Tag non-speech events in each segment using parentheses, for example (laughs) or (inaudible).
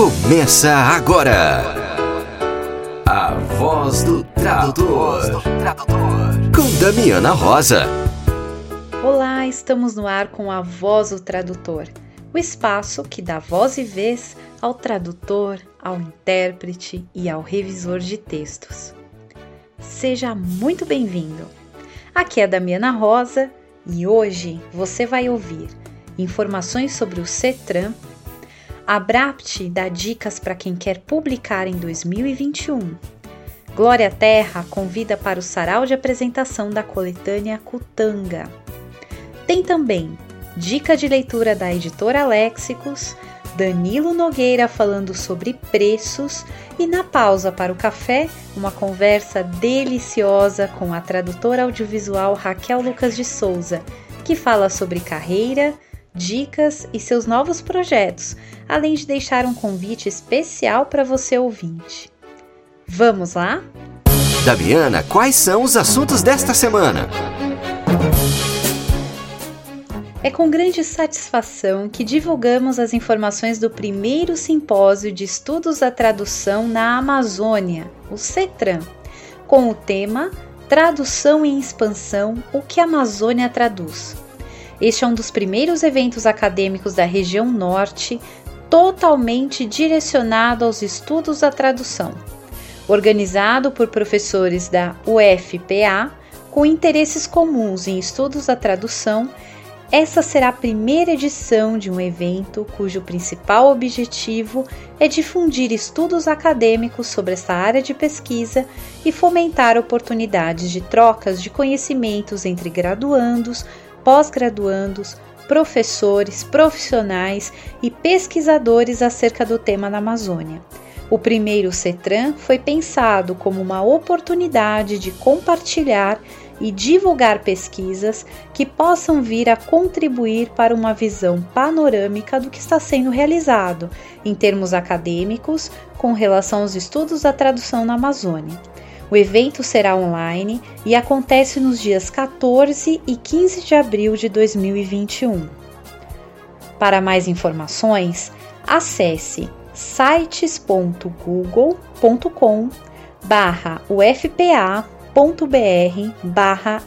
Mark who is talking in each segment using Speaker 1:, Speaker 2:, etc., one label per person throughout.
Speaker 1: Começa agora. A voz do tradutor. Com Damiana Rosa.
Speaker 2: Olá, estamos no ar com a Voz do Tradutor, o espaço que dá voz e vez ao tradutor, ao intérprete e ao revisor de textos. Seja muito bem-vindo. Aqui é a Damiana Rosa e hoje você vai ouvir informações sobre o CETRAN a Brapt dá dicas para quem quer publicar em 2021. Glória Terra convida para o sarau de apresentação da coletânea Cutanga. Tem também dica de leitura da editora Léxicos, Danilo Nogueira falando sobre preços e na pausa para o café, uma conversa deliciosa com a tradutora audiovisual Raquel Lucas de Souza, que fala sobre carreira, dicas e seus novos projetos, além de deixar um convite especial para você ouvinte. Vamos lá?
Speaker 1: Daviana, quais são os assuntos desta semana?
Speaker 2: É com grande satisfação que divulgamos as informações do primeiro simpósio de estudos da tradução na Amazônia, o CETRAN, com o tema Tradução em Expansão: O que a Amazônia traduz? Este é um dos primeiros eventos acadêmicos da região norte totalmente direcionado aos estudos da tradução. Organizado por professores da UFPA com interesses comuns em estudos da tradução, essa será a primeira edição de um evento cujo principal objetivo é difundir estudos acadêmicos sobre essa área de pesquisa e fomentar oportunidades de trocas de conhecimentos entre graduandos, pós-graduandos, professores, profissionais e pesquisadores acerca do tema na Amazônia. O primeiro CETRAN foi pensado como uma oportunidade de compartilhar e divulgar pesquisas que possam vir a contribuir para uma visão panorâmica do que está sendo realizado, em termos acadêmicos, com relação aos estudos da tradução na Amazônia. O evento será online e acontece nos dias 14 e 15 de abril de 2021. Para mais informações, acesse sites.google.com barra ufpa.br barra.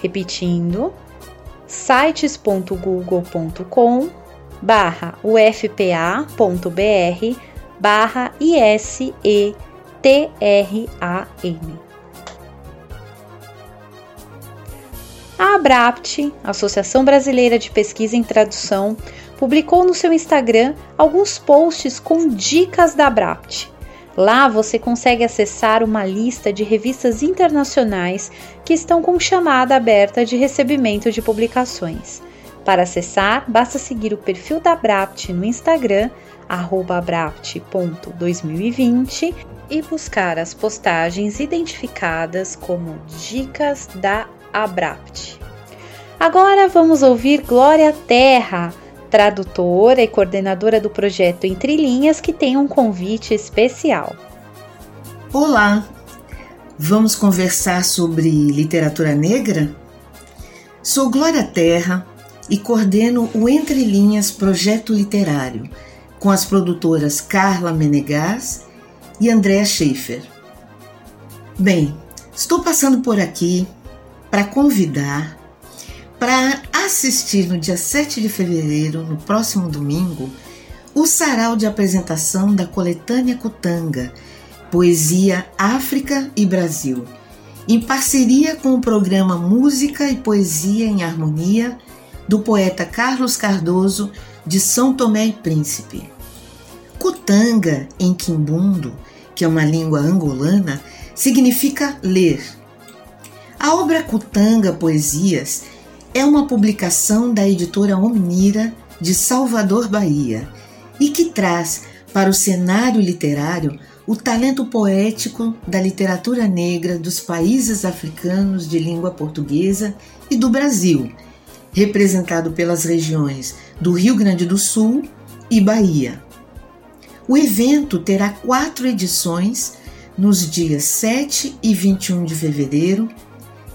Speaker 2: Repetindo, sites.google.com barra ufpa.br barra TRAN. A Abrapt, Associação Brasileira de Pesquisa em Tradução, publicou no seu Instagram alguns posts com dicas da Abrapt. Lá você consegue acessar uma lista de revistas internacionais que estão com chamada aberta de recebimento de publicações. Para acessar, basta seguir o perfil da Abrapt no Instagram, abrapt.2020 e buscar as postagens identificadas como Dicas da Abrapt. Agora vamos ouvir Glória Terra, tradutora e coordenadora do projeto Entre Linhas, que tem um convite especial.
Speaker 3: Olá! Vamos conversar sobre literatura negra? Sou Glória Terra e coordeno o Entre Linhas projeto literário com as produtoras Carla Menegas e Andréa Schaefer. Bem, estou passando por aqui para convidar para assistir no dia 7 de fevereiro, no próximo domingo, o sarau de apresentação da coletânea Cutanga, Poesia África e Brasil, em parceria com o programa Música e Poesia em Harmonia do poeta Carlos Cardoso de São Tomé e Príncipe. Cutanga, em Quimbundo, que é uma língua angolana, significa ler. A obra Cutanga Poesias é uma publicação da editora Omnira de Salvador, Bahia, e que traz para o cenário literário o talento poético da literatura negra dos países africanos de língua portuguesa e do Brasil, representado pelas regiões do Rio Grande do Sul e Bahia. O evento terá quatro edições nos dias 7 e 21 de fevereiro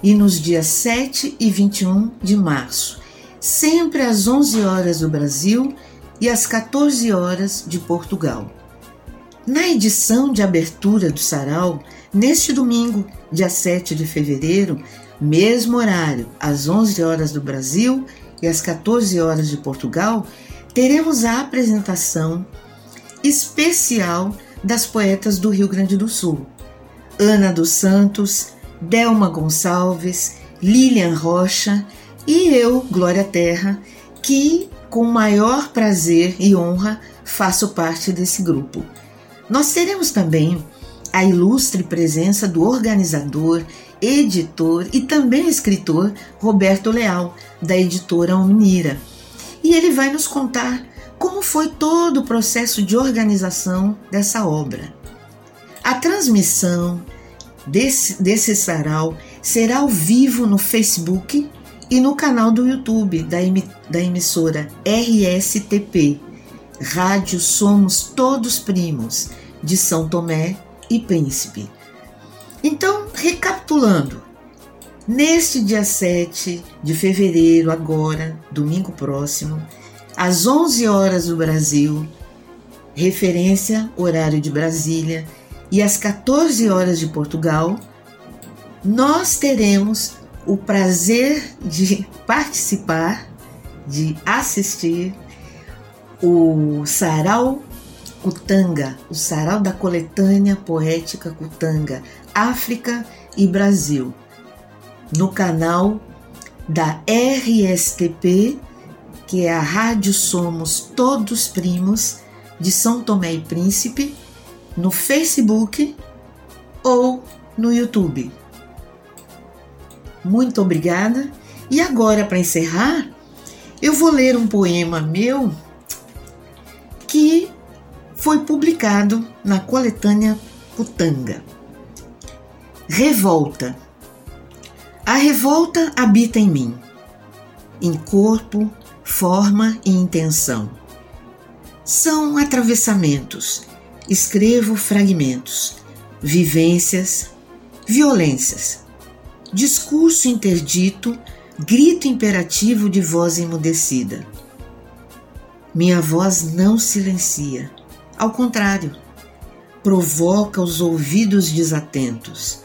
Speaker 3: e nos dias 7 e 21 de março, sempre às 11 horas do Brasil e às 14 horas de Portugal. Na edição de abertura do Sarau, neste domingo, dia 7 de fevereiro, mesmo horário, às 11 horas do Brasil e às 14 horas de Portugal, teremos a apresentação especial das poetas do Rio Grande do Sul. Ana dos Santos, Delma Gonçalves, Lilian Rocha e eu, Glória Terra, que com maior prazer e honra faço parte desse grupo. Nós teremos também a ilustre presença do organizador, editor e também escritor Roberto Leal, da editora Omnira. E ele vai nos contar como foi todo o processo de organização dessa obra. A transmissão desse, desse sarau será ao vivo no Facebook e no canal do YouTube da, da emissora RSTP, Rádio Somos Todos Primos, de São Tomé e Príncipe. Então, recapitulando, neste dia 7 de fevereiro, agora, domingo próximo, às 11 horas do Brasil, referência horário de Brasília, e às 14 horas de Portugal, nós teremos o prazer de (laughs) participar, de assistir o Sarau Cutanga, o Sarau da Coletânea Poética Cutanga, África e Brasil, no canal da RSTP, que é a Rádio Somos Todos Primos de São Tomé e Príncipe, no Facebook ou no YouTube. Muito obrigada. E agora, para encerrar, eu vou ler um poema meu que foi publicado na coletânea Cutanga. Revolta. A revolta habita em mim, em corpo, forma e intenção. São atravessamentos, escrevo fragmentos, vivências, violências discurso interdito, grito imperativo de voz emudecida. Minha voz não silencia, ao contrário, provoca os ouvidos desatentos,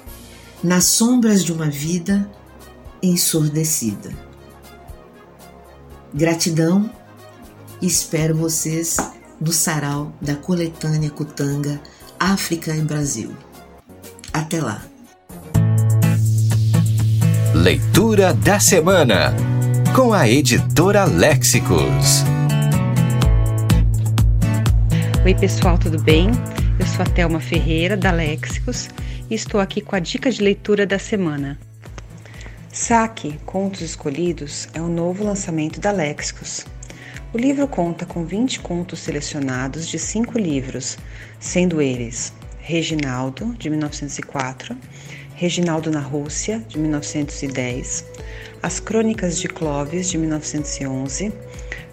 Speaker 3: nas sombras de uma vida ensurdecida. Gratidão e espero vocês no sarau da coletânea Cutanga África e Brasil. Até lá!
Speaker 1: Leitura da Semana, com a editora Léxicos.
Speaker 4: Oi, pessoal, tudo bem? Eu sou a Thelma Ferreira, da Léxicos, e estou aqui com a dica de leitura da semana. Saque Contos Escolhidos é o novo lançamento da Léxicos. O livro conta com 20 contos selecionados de cinco livros, sendo eles Reginaldo, de 1904, Reginaldo na Rússia, de 1910, As Crônicas de Clovis, de 1911,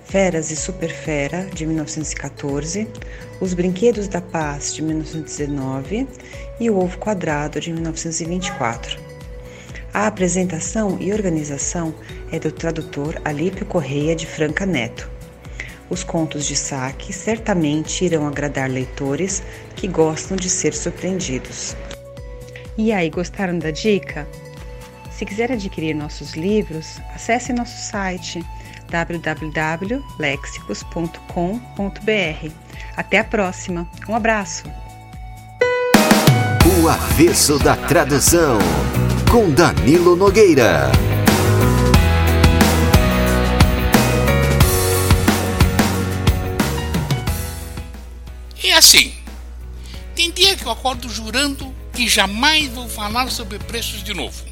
Speaker 4: Feras e Superfera, de 1914, Os Brinquedos da Paz, de 1919 e O Ovo Quadrado, de 1924. A apresentação e organização é do tradutor Alípio Correia de Franca Neto. Os contos de saque certamente irão agradar leitores que gostam de ser surpreendidos. E aí, gostaram da dica? Se quiser adquirir nossos livros, acesse nosso site www.lexicos.com.br. Até a próxima. Um abraço.
Speaker 1: O avesso da tradução com Danilo Nogueira.
Speaker 5: É assim. Tem dia que eu acordo jurando que jamais vou falar sobre preços de novo.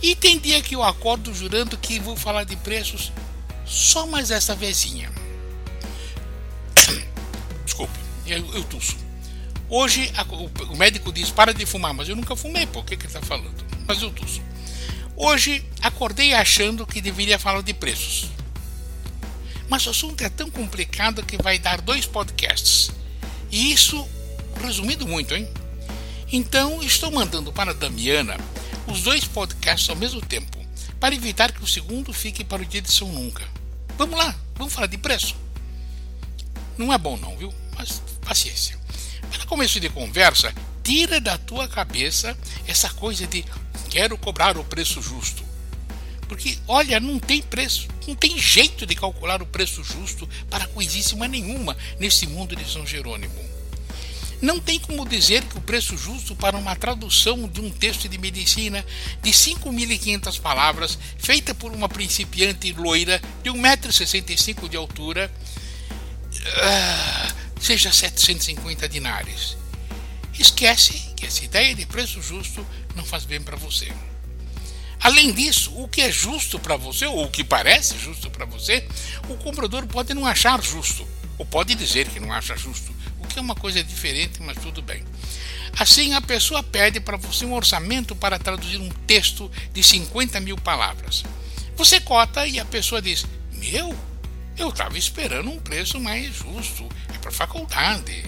Speaker 5: E tem dia que eu acordo jurando que vou falar de preços só mais essa vezinha. (coughs) Desculpe, eu, eu tuço. Hoje a, o, o, médico diz para de fumar, mas eu nunca fumei, por que, que ele está falando? Mas eu tuço. Hoje acordei achando que deveria falar de preços. Mas o assunto é tão complicado que vai dar dois podcasts. E isso resumindo muito, hein? Então, estou mandando para a Damiana os dois podcasts ao mesmo tempo, para evitar que o segundo fique para o dia de São Nunca. Vamos lá, vamos falar de preço. Não é bom não, viu? Mas paciência. Para começo de conversa, tira da tua cabeça essa coisa de quero cobrar o preço justo. Porque, olha, não tem preço, não tem jeito de calcular o preço justo para coisíssima nenhuma nesse mundo de São Jerônimo. Não tem como dizer que o preço justo para uma tradução de um texto de medicina de 5.500 palavras, feita por uma principiante loira de 1,65m de altura, uh, seja 750 dinares. Esquece que essa ideia de preço justo não faz bem para você. Além disso, o que é justo para você, ou o que parece justo para você, o comprador pode não achar justo, ou pode dizer que não acha justo, o que é uma coisa diferente, mas tudo bem. Assim, a pessoa pede para você um orçamento para traduzir um texto de 50 mil palavras. Você cota e a pessoa diz: Meu, eu estava esperando um preço mais justo, é para faculdade.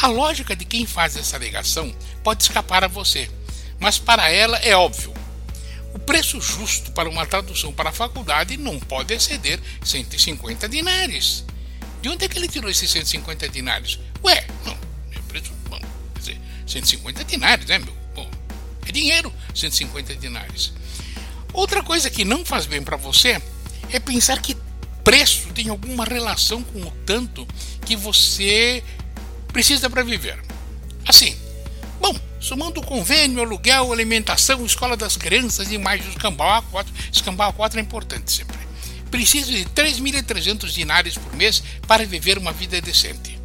Speaker 5: A lógica de quem faz essa alegação pode escapar a você, mas para ela é óbvio. O preço justo para uma tradução para a faculdade não pode exceder 150 dinares. De onde é que ele tirou esses 150 dinares? Ué, não, meu preço, bom, quer dizer, 150 dinares, né, meu? Bom, é dinheiro, 150 dinares. Outra coisa que não faz bem para você é pensar que preço tem alguma relação com o tanto que você precisa para viver. Assim, bom, somando o convênio, aluguel, alimentação, escola das crianças e mais o escambau A4, escambau A4 é importante sempre. Preciso de 3.300 dinários por mês para viver uma vida decente.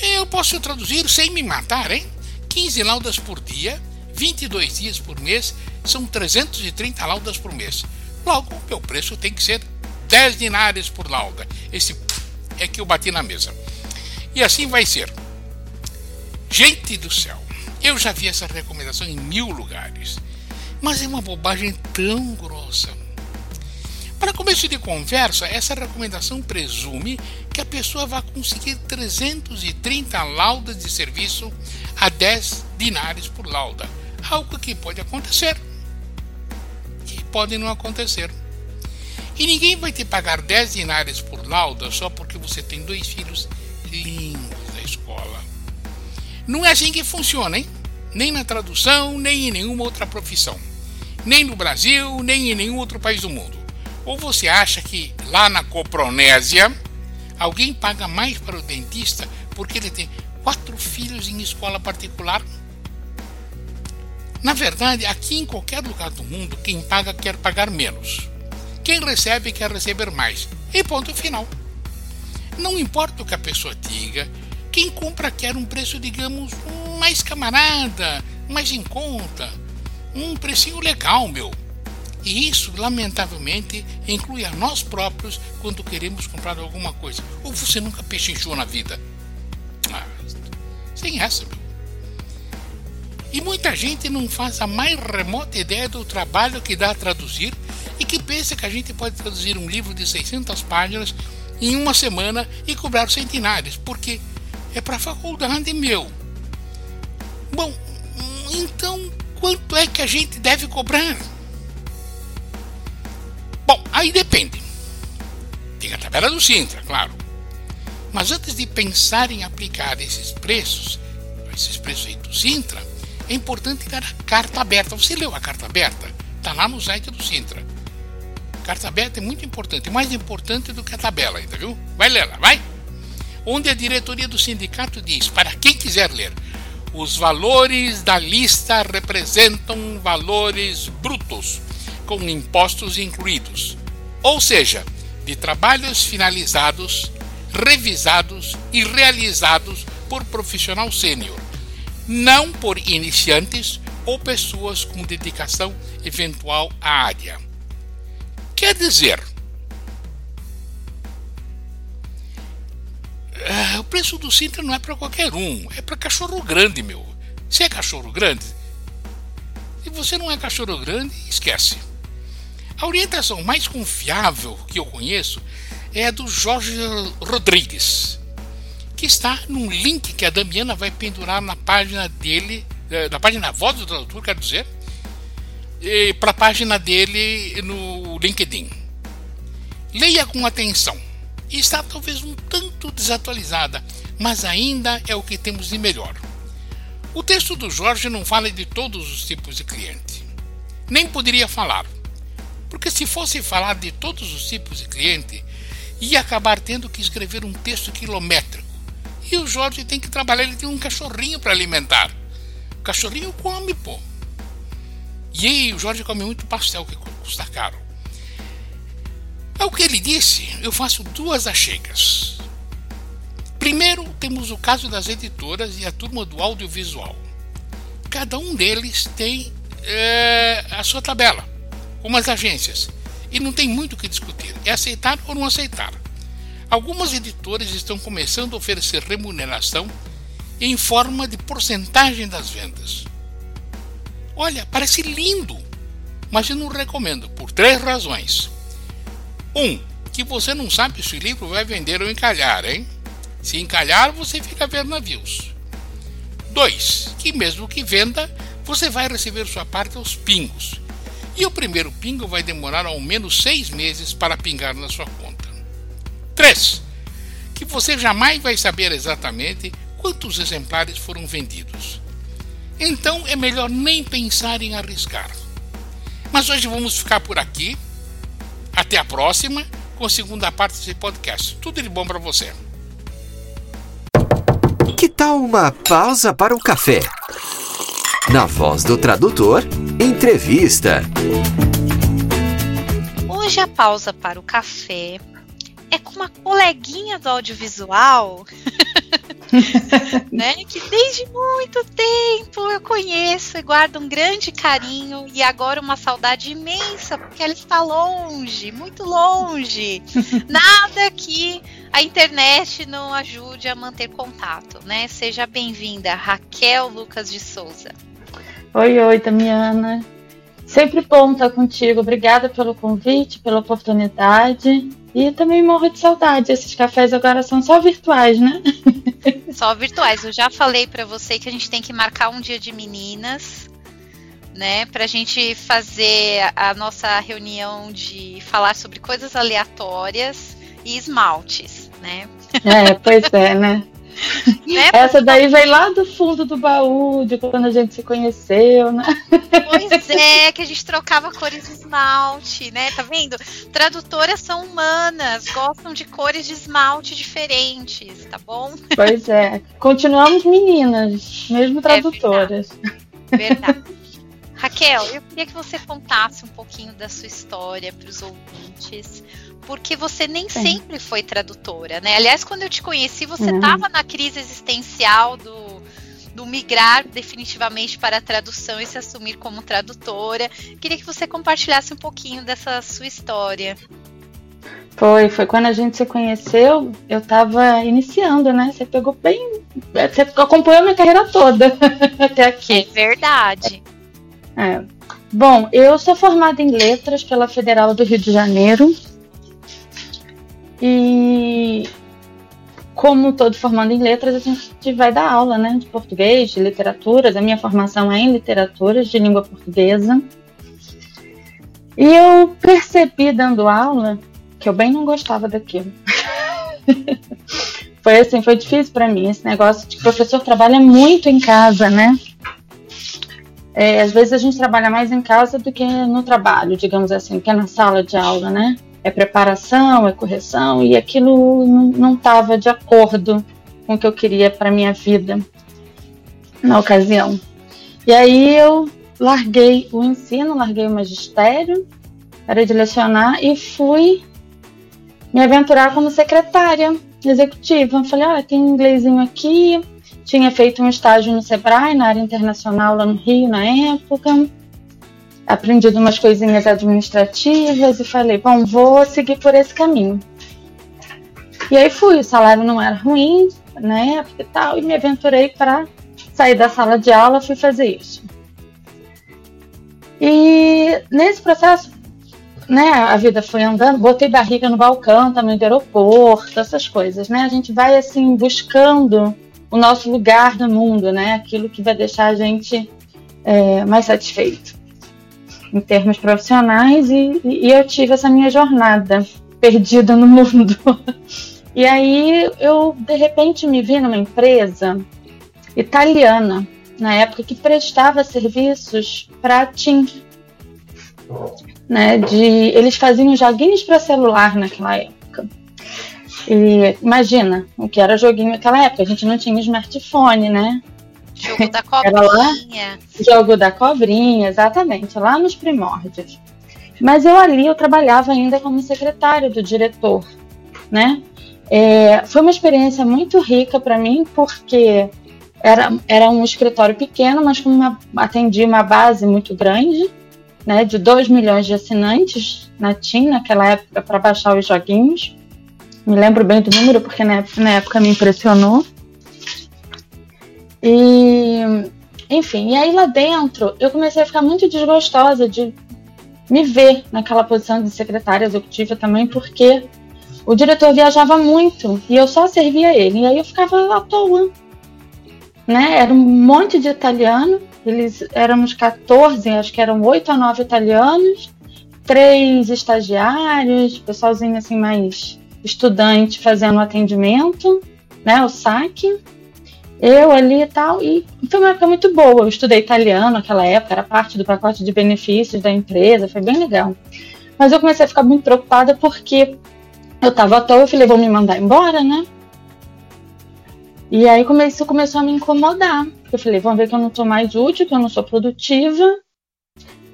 Speaker 5: Eu posso traduzir sem me matar, hein? 15 laudas por dia, 22 dias por mês, são 330 laudas por mês. Logo, meu preço tem que ser 10 dinários por lauda. Esse é que eu bati na mesa. E assim vai ser. Gente do céu, eu já vi essa recomendação em mil lugares, mas é uma bobagem tão grossa. Para começo de conversa, essa recomendação presume que a pessoa vai conseguir 330 laudas de serviço a 10 dinares por lauda, algo que pode acontecer e pode não acontecer. E ninguém vai te pagar 10 dinares por lauda só porque você tem dois filhos lindos da escola. Não é assim que funciona, hein? Nem na tradução, nem em nenhuma outra profissão. Nem no Brasil, nem em nenhum outro país do mundo. Ou você acha que lá na Copronésia alguém paga mais para o dentista porque ele tem quatro filhos em escola particular? Na verdade, aqui em qualquer lugar do mundo, quem paga quer pagar menos. Quem recebe quer receber mais. E ponto final. Não importa o que a pessoa diga, quem compra quer um preço, digamos, mais camarada, mais em conta, um precinho legal, meu. E isso, lamentavelmente, inclui a nós próprios quando queremos comprar alguma coisa. Ou você nunca pechinchou na vida? Ah, sem essa, meu. E muita gente não faz a mais remota ideia do trabalho que dá a traduzir e que pensa que a gente pode traduzir um livro de 600 páginas em uma semana e cobrar centenários, porque é para faculdade meu. Bom, então quanto é que a gente deve cobrar? Bom, aí depende. Tem a tabela do Sintra, claro. Mas antes de pensar em aplicar esses preços, esses preços aí do Sintra, é importante dar a carta aberta. Você leu a carta aberta? Está lá no site do Sintra. Carta aberta é muito importante, mais importante do que a tabela ainda, viu? Vai ler lá, vai! Onde a diretoria do sindicato diz, para quem quiser ler, os valores da lista representam valores brutos, com impostos incluídos, ou seja, de trabalhos finalizados, revisados e realizados por profissional sênior, não por iniciantes ou pessoas com dedicação eventual à área. Quer dizer, é, o preço do Sintra não é para qualquer um, é para cachorro grande, meu. Se é cachorro grande, se você não é cachorro grande, esquece. A orientação mais confiável que eu conheço é a do Jorge Rodrigues, que está num link que a Damiana vai pendurar na página dele, é, na página voz do tradutor, quero dizer, para a página dele no LinkedIn. Leia com atenção. está talvez um tanto desatualizada, mas ainda é o que temos de melhor. O texto do Jorge não fala de todos os tipos de cliente. Nem poderia falar, porque se fosse falar de todos os tipos de cliente, ia acabar tendo que escrever um texto quilométrico. E o Jorge tem que trabalhar, ele tem um cachorrinho para alimentar. O cachorrinho come, pô. E o Jorge come muito pastel, que custa caro. Ao é que ele disse, eu faço duas achegas. Primeiro, temos o caso das editoras e a turma do audiovisual. Cada um deles tem é, a sua tabela, como as agências, e não tem muito o que discutir. É aceitar ou não aceitar. Algumas editoras estão começando a oferecer remuneração em forma de porcentagem das vendas. Olha, parece lindo, mas eu não recomendo por três razões. Um, que você não sabe se o livro vai vender ou encalhar, hein? Se encalhar, você fica vendo navios. 2. Que mesmo que venda, você vai receber sua parte aos pingos. E o primeiro pingo vai demorar ao menos seis meses para pingar na sua conta. 3. Que você jamais vai saber exatamente quantos exemplares foram vendidos. Então é melhor nem pensar em arriscar. Mas hoje vamos ficar por aqui. Até a próxima com a segunda parte desse podcast. Tudo de bom para você.
Speaker 1: Que tal uma pausa para o café? Na voz do tradutor, entrevista.
Speaker 2: Hoje a pausa para o café é com uma coleguinha do audiovisual, (laughs) (laughs) né? Que desde muito tempo eu conheço e guardo um grande carinho e agora uma saudade imensa porque ela está longe, muito longe. (laughs) Nada que a internet não ajude a manter contato, né? Seja bem-vinda, Raquel Lucas de Souza.
Speaker 6: Oi, oi, Tamiana. Sempre bom estar contigo. Obrigada pelo convite, pela oportunidade. E também morro de saudade. Esses cafés agora são só virtuais, né? (laughs)
Speaker 2: Só virtuais. Eu já falei para você que a gente tem que marcar um dia de meninas, né? Pra gente fazer a nossa reunião de falar sobre coisas aleatórias e esmaltes, né?
Speaker 6: É, pois é, né? (laughs) Né? Essa daí veio lá do fundo do baú, de quando a gente se conheceu, né?
Speaker 2: Pois (laughs) é, que a gente trocava cores de esmalte, né? Tá vendo? Tradutoras são humanas, gostam de cores de esmalte diferentes, tá bom?
Speaker 6: Pois é. Continuamos meninas, mesmo tradutoras.
Speaker 2: É verdade. verdade. Raquel, eu queria que você contasse um pouquinho da sua história para os ouvintes porque você nem Sim. sempre foi tradutora, né? Aliás, quando eu te conheci, você estava uhum. na crise existencial do, do migrar definitivamente para a tradução e se assumir como tradutora. Queria que você compartilhasse um pouquinho dessa sua história.
Speaker 6: Foi, foi quando a gente se conheceu, eu estava iniciando, né? Você pegou bem. Você acompanhou minha carreira toda (laughs) até aqui.
Speaker 2: É verdade.
Speaker 6: É. Bom, eu sou formada em letras pela Federal do Rio de Janeiro. E como todo formando em letras, a gente vai dar aula, né, de português, de literaturas. A minha formação é em literaturas de língua portuguesa. E eu percebi dando aula que eu bem não gostava daquilo. (laughs) foi assim, foi difícil para mim esse negócio de que o professor trabalha muito em casa, né? É, às vezes a gente trabalha mais em casa do que no trabalho, digamos assim, que é na sala de aula, né? É preparação, é correção, e aquilo não estava de acordo com o que eu queria para minha vida na ocasião. E aí eu larguei o ensino, larguei o magistério, parei de lecionar e fui me aventurar como secretária executiva. Falei, olha, tem um inglesinho aqui, tinha feito um estágio no Sebrae, na área internacional lá no Rio na época aprendido umas coisinhas administrativas e falei, bom, vou seguir por esse caminho. E aí fui, o salário não era ruim, né, e tal, e me aventurei para sair da sala de aula, fui fazer isso. E nesse processo, né, a vida foi andando, botei barriga no balcão também do aeroporto, essas coisas, né? A gente vai assim buscando o nosso lugar no mundo, né? Aquilo que vai deixar a gente é, mais satisfeito em termos profissionais e, e eu tive essa minha jornada perdida no mundo. (laughs) E aí eu de repente me vi numa empresa italiana na época que prestava serviços para TIM. Né, de, eles faziam joguinhos para celular naquela época. E imagina o que era joguinho naquela época. A gente não tinha smartphone, né?
Speaker 2: Jogo da (laughs) cobrinha.
Speaker 6: Jogo da cobrinha, exatamente, lá nos primórdios. Mas eu ali eu trabalhava ainda como secretário do diretor, né? É, foi uma experiência muito rica para mim porque era, era um escritório pequeno, mas com uma, atendia uma base muito grande, né, de 2 milhões de assinantes na TIM naquela época para baixar os joguinhos. Me lembro bem do número porque na, na época me impressionou. E, enfim, e aí lá dentro eu comecei a ficar muito desgostosa de me ver naquela posição de secretária executiva também, porque o diretor viajava muito e eu só servia ele. E aí eu ficava à toa. Né? Era um monte de italiano, eles éramos 14, acho que eram 8 a 9 italianos, três estagiários, pessoalzinho assim mais estudante fazendo atendimento, né, o saque. Eu ali e tal, e foi uma época muito boa. Eu estudei italiano naquela época, era parte do pacote de benefícios da empresa, foi bem legal. Mas eu comecei a ficar muito preocupada porque eu tava à toa, eu falei, vou me mandar embora, né? E aí isso começou a me incomodar. Eu falei, vão ver que eu não tô mais útil, que eu não sou produtiva.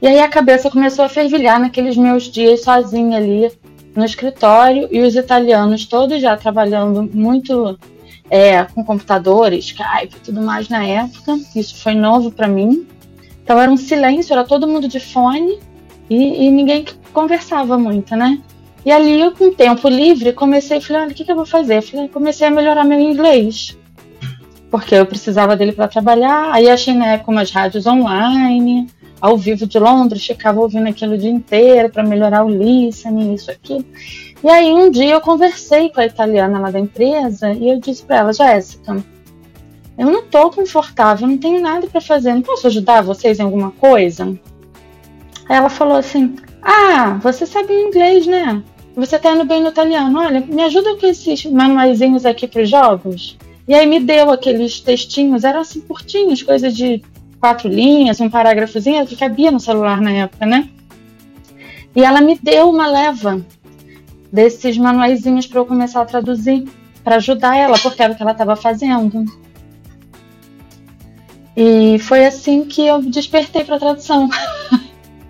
Speaker 6: E aí a cabeça começou a fervilhar naqueles meus dias sozinha ali no escritório e os italianos todos já trabalhando muito é, com computadores, Skype e tudo mais na época. Isso foi novo para mim. Então era um silêncio, era todo mundo de fone e, e ninguém conversava muito, né? E ali, eu, com tempo livre, comecei, falei, olha, o que, que eu vou fazer? Falei, comecei a melhorar meu inglês. Porque eu precisava dele para trabalhar. Aí achei na época umas rádios online, ao vivo de Londres, ficava ouvindo aquilo o dia inteiro para melhorar o listening, isso aqui. E aí um dia eu conversei com a italiana lá da empresa e eu disse para ela, Jéssica, eu não tô confortável, não tenho nada para fazer, não posso ajudar vocês em alguma coisa? Aí ela falou assim, ah, você sabe inglês, né? você tá indo bem no italiano, olha, me ajuda com esses manuaizinhos aqui para os jogos. E aí me deu aqueles textinhos, eram assim curtinhos, coisas de quatro linhas, um parágrafozinho, que cabia no celular na época, né? E ela me deu uma leva desses manuaizinhos para eu começar a traduzir, para ajudar ela, porque era o que ela estava fazendo. E foi assim que eu despertei para tradução. (laughs)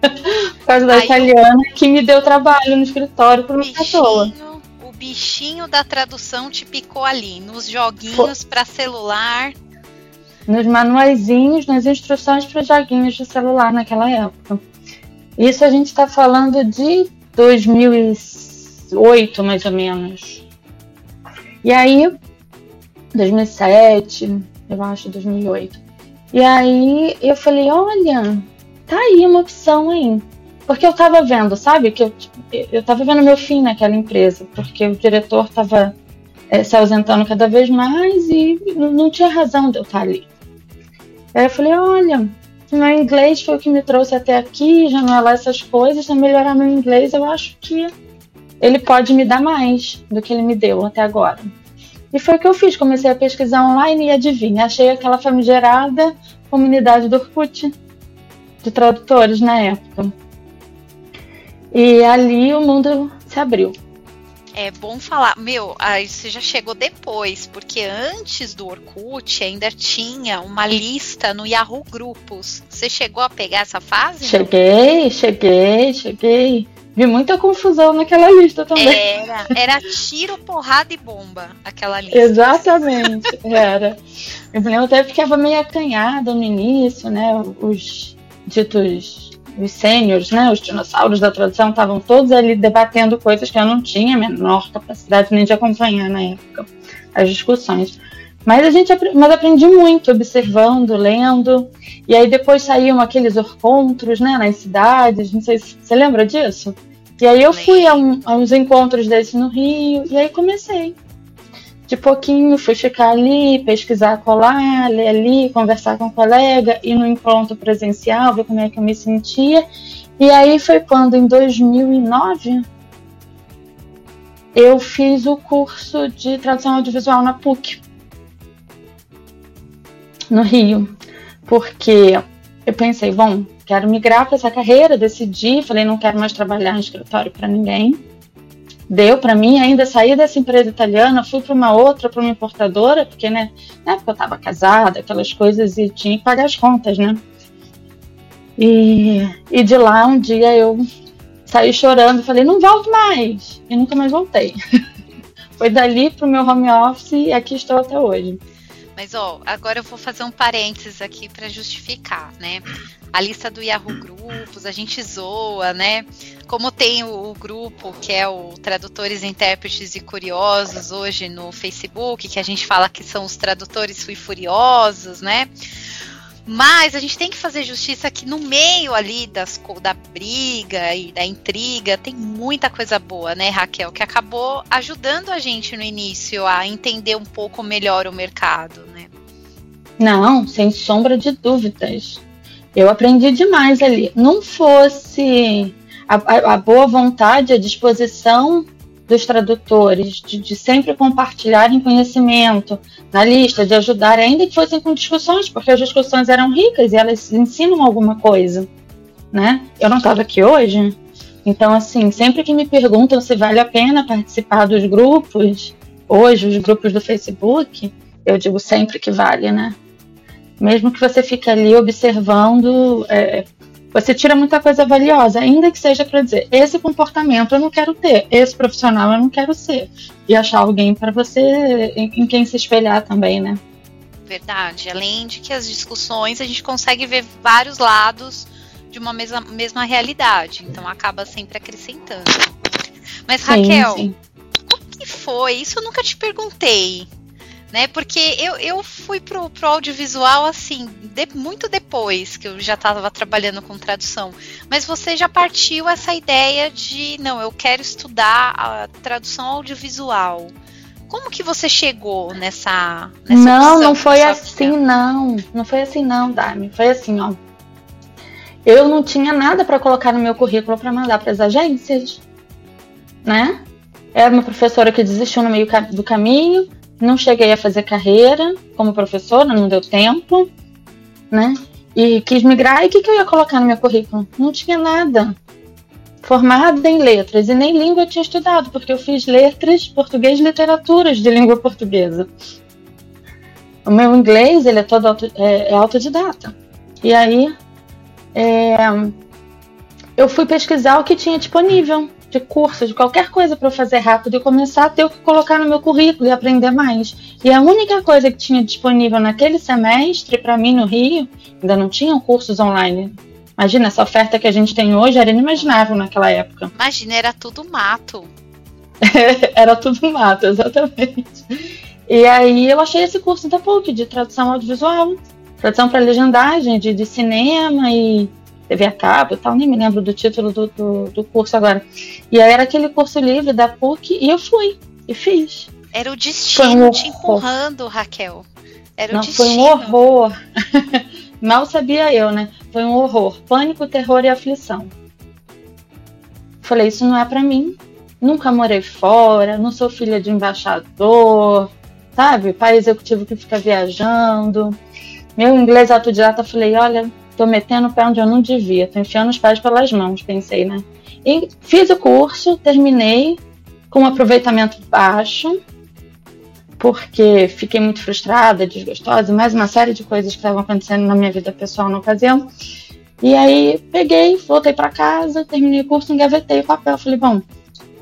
Speaker 6: Por causa da Aí italiana que me deu trabalho no escritório por uma pessoa.
Speaker 2: O bichinho da tradução te picou ali, nos joguinhos para celular.
Speaker 6: Nos manuaizinhos, nas instruções para joguinhos de celular naquela época. Isso a gente está falando de 2008, mais ou menos. E aí, 2007, eu acho, 2008. E aí eu falei, olha, tá aí uma opção aí. Porque eu tava vendo, sabe? Que eu, eu tava vendo meu fim naquela empresa, porque o diretor tava é, se ausentando cada vez mais e não, tinha razão de eu estar ali. Aí eu falei, olha, meu inglês foi o que me trouxe até aqui, já não é lá essas coisas, se melhorar meu inglês, eu acho que ele pode me dar mais do que ele me deu até agora. E foi o que eu fiz, comecei a pesquisar online e adivinha, achei aquela famigerada comunidade do Orkut de tradutores na época. E ali o mundo se abriu.
Speaker 2: É bom falar, meu, aí você já chegou depois, porque antes do Orkut ainda tinha uma lista no Yahoo Grupos. Você chegou a pegar essa fase?
Speaker 6: Cheguei, cheguei, cheguei. Vi muita confusão naquela lista também.
Speaker 2: Era, era tiro, porrada e bomba, aquela lista.
Speaker 6: Exatamente, era. Eu me lembro até que ficava meio acanhada no início, né? Os ditos os sêniores, né, os dinossauros da tradução, estavam todos ali debatendo coisas que eu não tinha a menor capacidade nem de acompanhar na época, as discussões. Mas a gente mas aprendi muito observando, lendo, e aí depois saíam aqueles encontros, né, nas cidades, não sei se você lembra disso? E aí eu fui a, um, a uns encontros desses no Rio, e aí comecei de pouquinho fui ficar ali, pesquisar, colar, ler ali, conversar com um colega, ir no encontro presencial, ver como é que eu me sentia. E aí foi quando, em 2009, eu fiz o curso de tradução audiovisual na PUC, no Rio, porque eu pensei, bom, quero migrar para essa carreira, decidi, falei, não quero mais trabalhar em escritório para ninguém. Deu para mim, ainda saí dessa empresa italiana, fui para uma outra, para uma importadora, porque né, na época eu estava casada, aquelas coisas e tinha que pagar as contas, né? E, e de lá um dia eu saí chorando, falei, não volto mais. E nunca mais voltei. (laughs) Foi dali pro meu home office e aqui estou até hoje.
Speaker 2: Mas ó, agora eu vou fazer um parênteses aqui para justificar, né? A lista do Yahoo Grupos, a gente zoa, né? Como tem o, o, grupo que é o Tradutores, Intérpretes e Curiosos hoje no Facebook, que a gente fala que são os tradutores fui furiosos, né? Mas a gente tem que fazer justiça que no meio ali das, da briga e da intriga tem muita coisa boa, né, Raquel? Que acabou ajudando a gente no início a entender um pouco melhor o mercado, né?
Speaker 6: Não, sem sombra de dúvidas. Eu aprendi demais ali. Não fosse a, a, a boa vontade, a disposição dos tradutores, de, de, sempre compartilharem conhecimento na lista, de ajudar, ainda que fossem com discussões, porque as discussões eram ricas e elas ensinam alguma coisa, né? Eu não estava aqui hoje, então assim, sempre que me perguntam se vale a pena participar dos grupos, hoje os grupos do Facebook, eu digo sempre que vale, né? Mesmo que você fique ali observando, é, você tira muita coisa valiosa, ainda que seja para dizer: esse comportamento eu não quero ter, esse profissional eu não quero ser. E achar alguém para você em, em quem se espelhar também, né?
Speaker 2: Verdade. Além de que as discussões a gente consegue ver vários lados de uma mesma, mesma realidade, então acaba sempre acrescentando. Mas Raquel, sim, sim. como que foi? Isso eu nunca te perguntei né? Porque eu, eu fui pro, pro audiovisual assim, de, muito depois que eu já estava trabalhando com tradução. Mas você já partiu essa ideia de, não, eu quero estudar a tradução audiovisual. Como que você chegou nessa, nessa
Speaker 6: Não, não foi assim vida? não. Não foi assim não, Dami. Foi assim, ó. Eu não tinha nada para colocar no meu currículo para mandar para as agências, né? Era uma professora que desistiu no meio do caminho, não cheguei a fazer carreira como professora, não deu tempo, né? E quis migrar, e o que, que eu ia colocar no meu currículo? Não tinha nada. Formada em letras, e nem língua eu tinha estudado, porque eu fiz letras, português literaturas de língua portuguesa. O meu inglês, ele é todo auto, é, é autodidata. E aí, é, eu fui pesquisar o que tinha disponível de curso, de qualquer coisa para eu fazer rápido e começar a ter o que colocar no meu currículo e aprender mais. E a única coisa que tinha disponível naquele semestre para mim no Rio, ainda não tinham cursos online. Imagina, essa oferta que a gente tem hoje era inimaginável naquela época.
Speaker 2: Imagina, era tudo mato. (laughs)
Speaker 6: era tudo mato, exatamente. E aí eu achei esse curso da PUC de tradução audiovisual, tradução para legendagem de, de cinema e TV a cabo e tal, nem me lembro do título do, do, do, curso agora. E aí era aquele curso livre da PUC e eu fui e fiz.
Speaker 2: Era o destino um te empurrando, Raquel. Era
Speaker 6: Não,
Speaker 2: o destino.
Speaker 6: Foi um horror. (laughs) Mal sabia eu, né? Foi um horror. Pânico, terror e aflição. Falei, isso não é para mim. Nunca morei fora, não sou filha de embaixador, sabe? Pai executivo que fica viajando. Meu inglês autodidata, falei, olha, tô metendo o pé onde eu não devia, tô enfiando os pés pelas mãos, pensei, né? E fiz o curso, terminei com um aproveitamento baixo, porque fiquei muito frustrada, desgostosa, mais uma série de coisas que estavam acontecendo na minha vida pessoal na ocasião. E aí peguei, voltei para casa, terminei o curso, engavetei o papel. Falei, bom,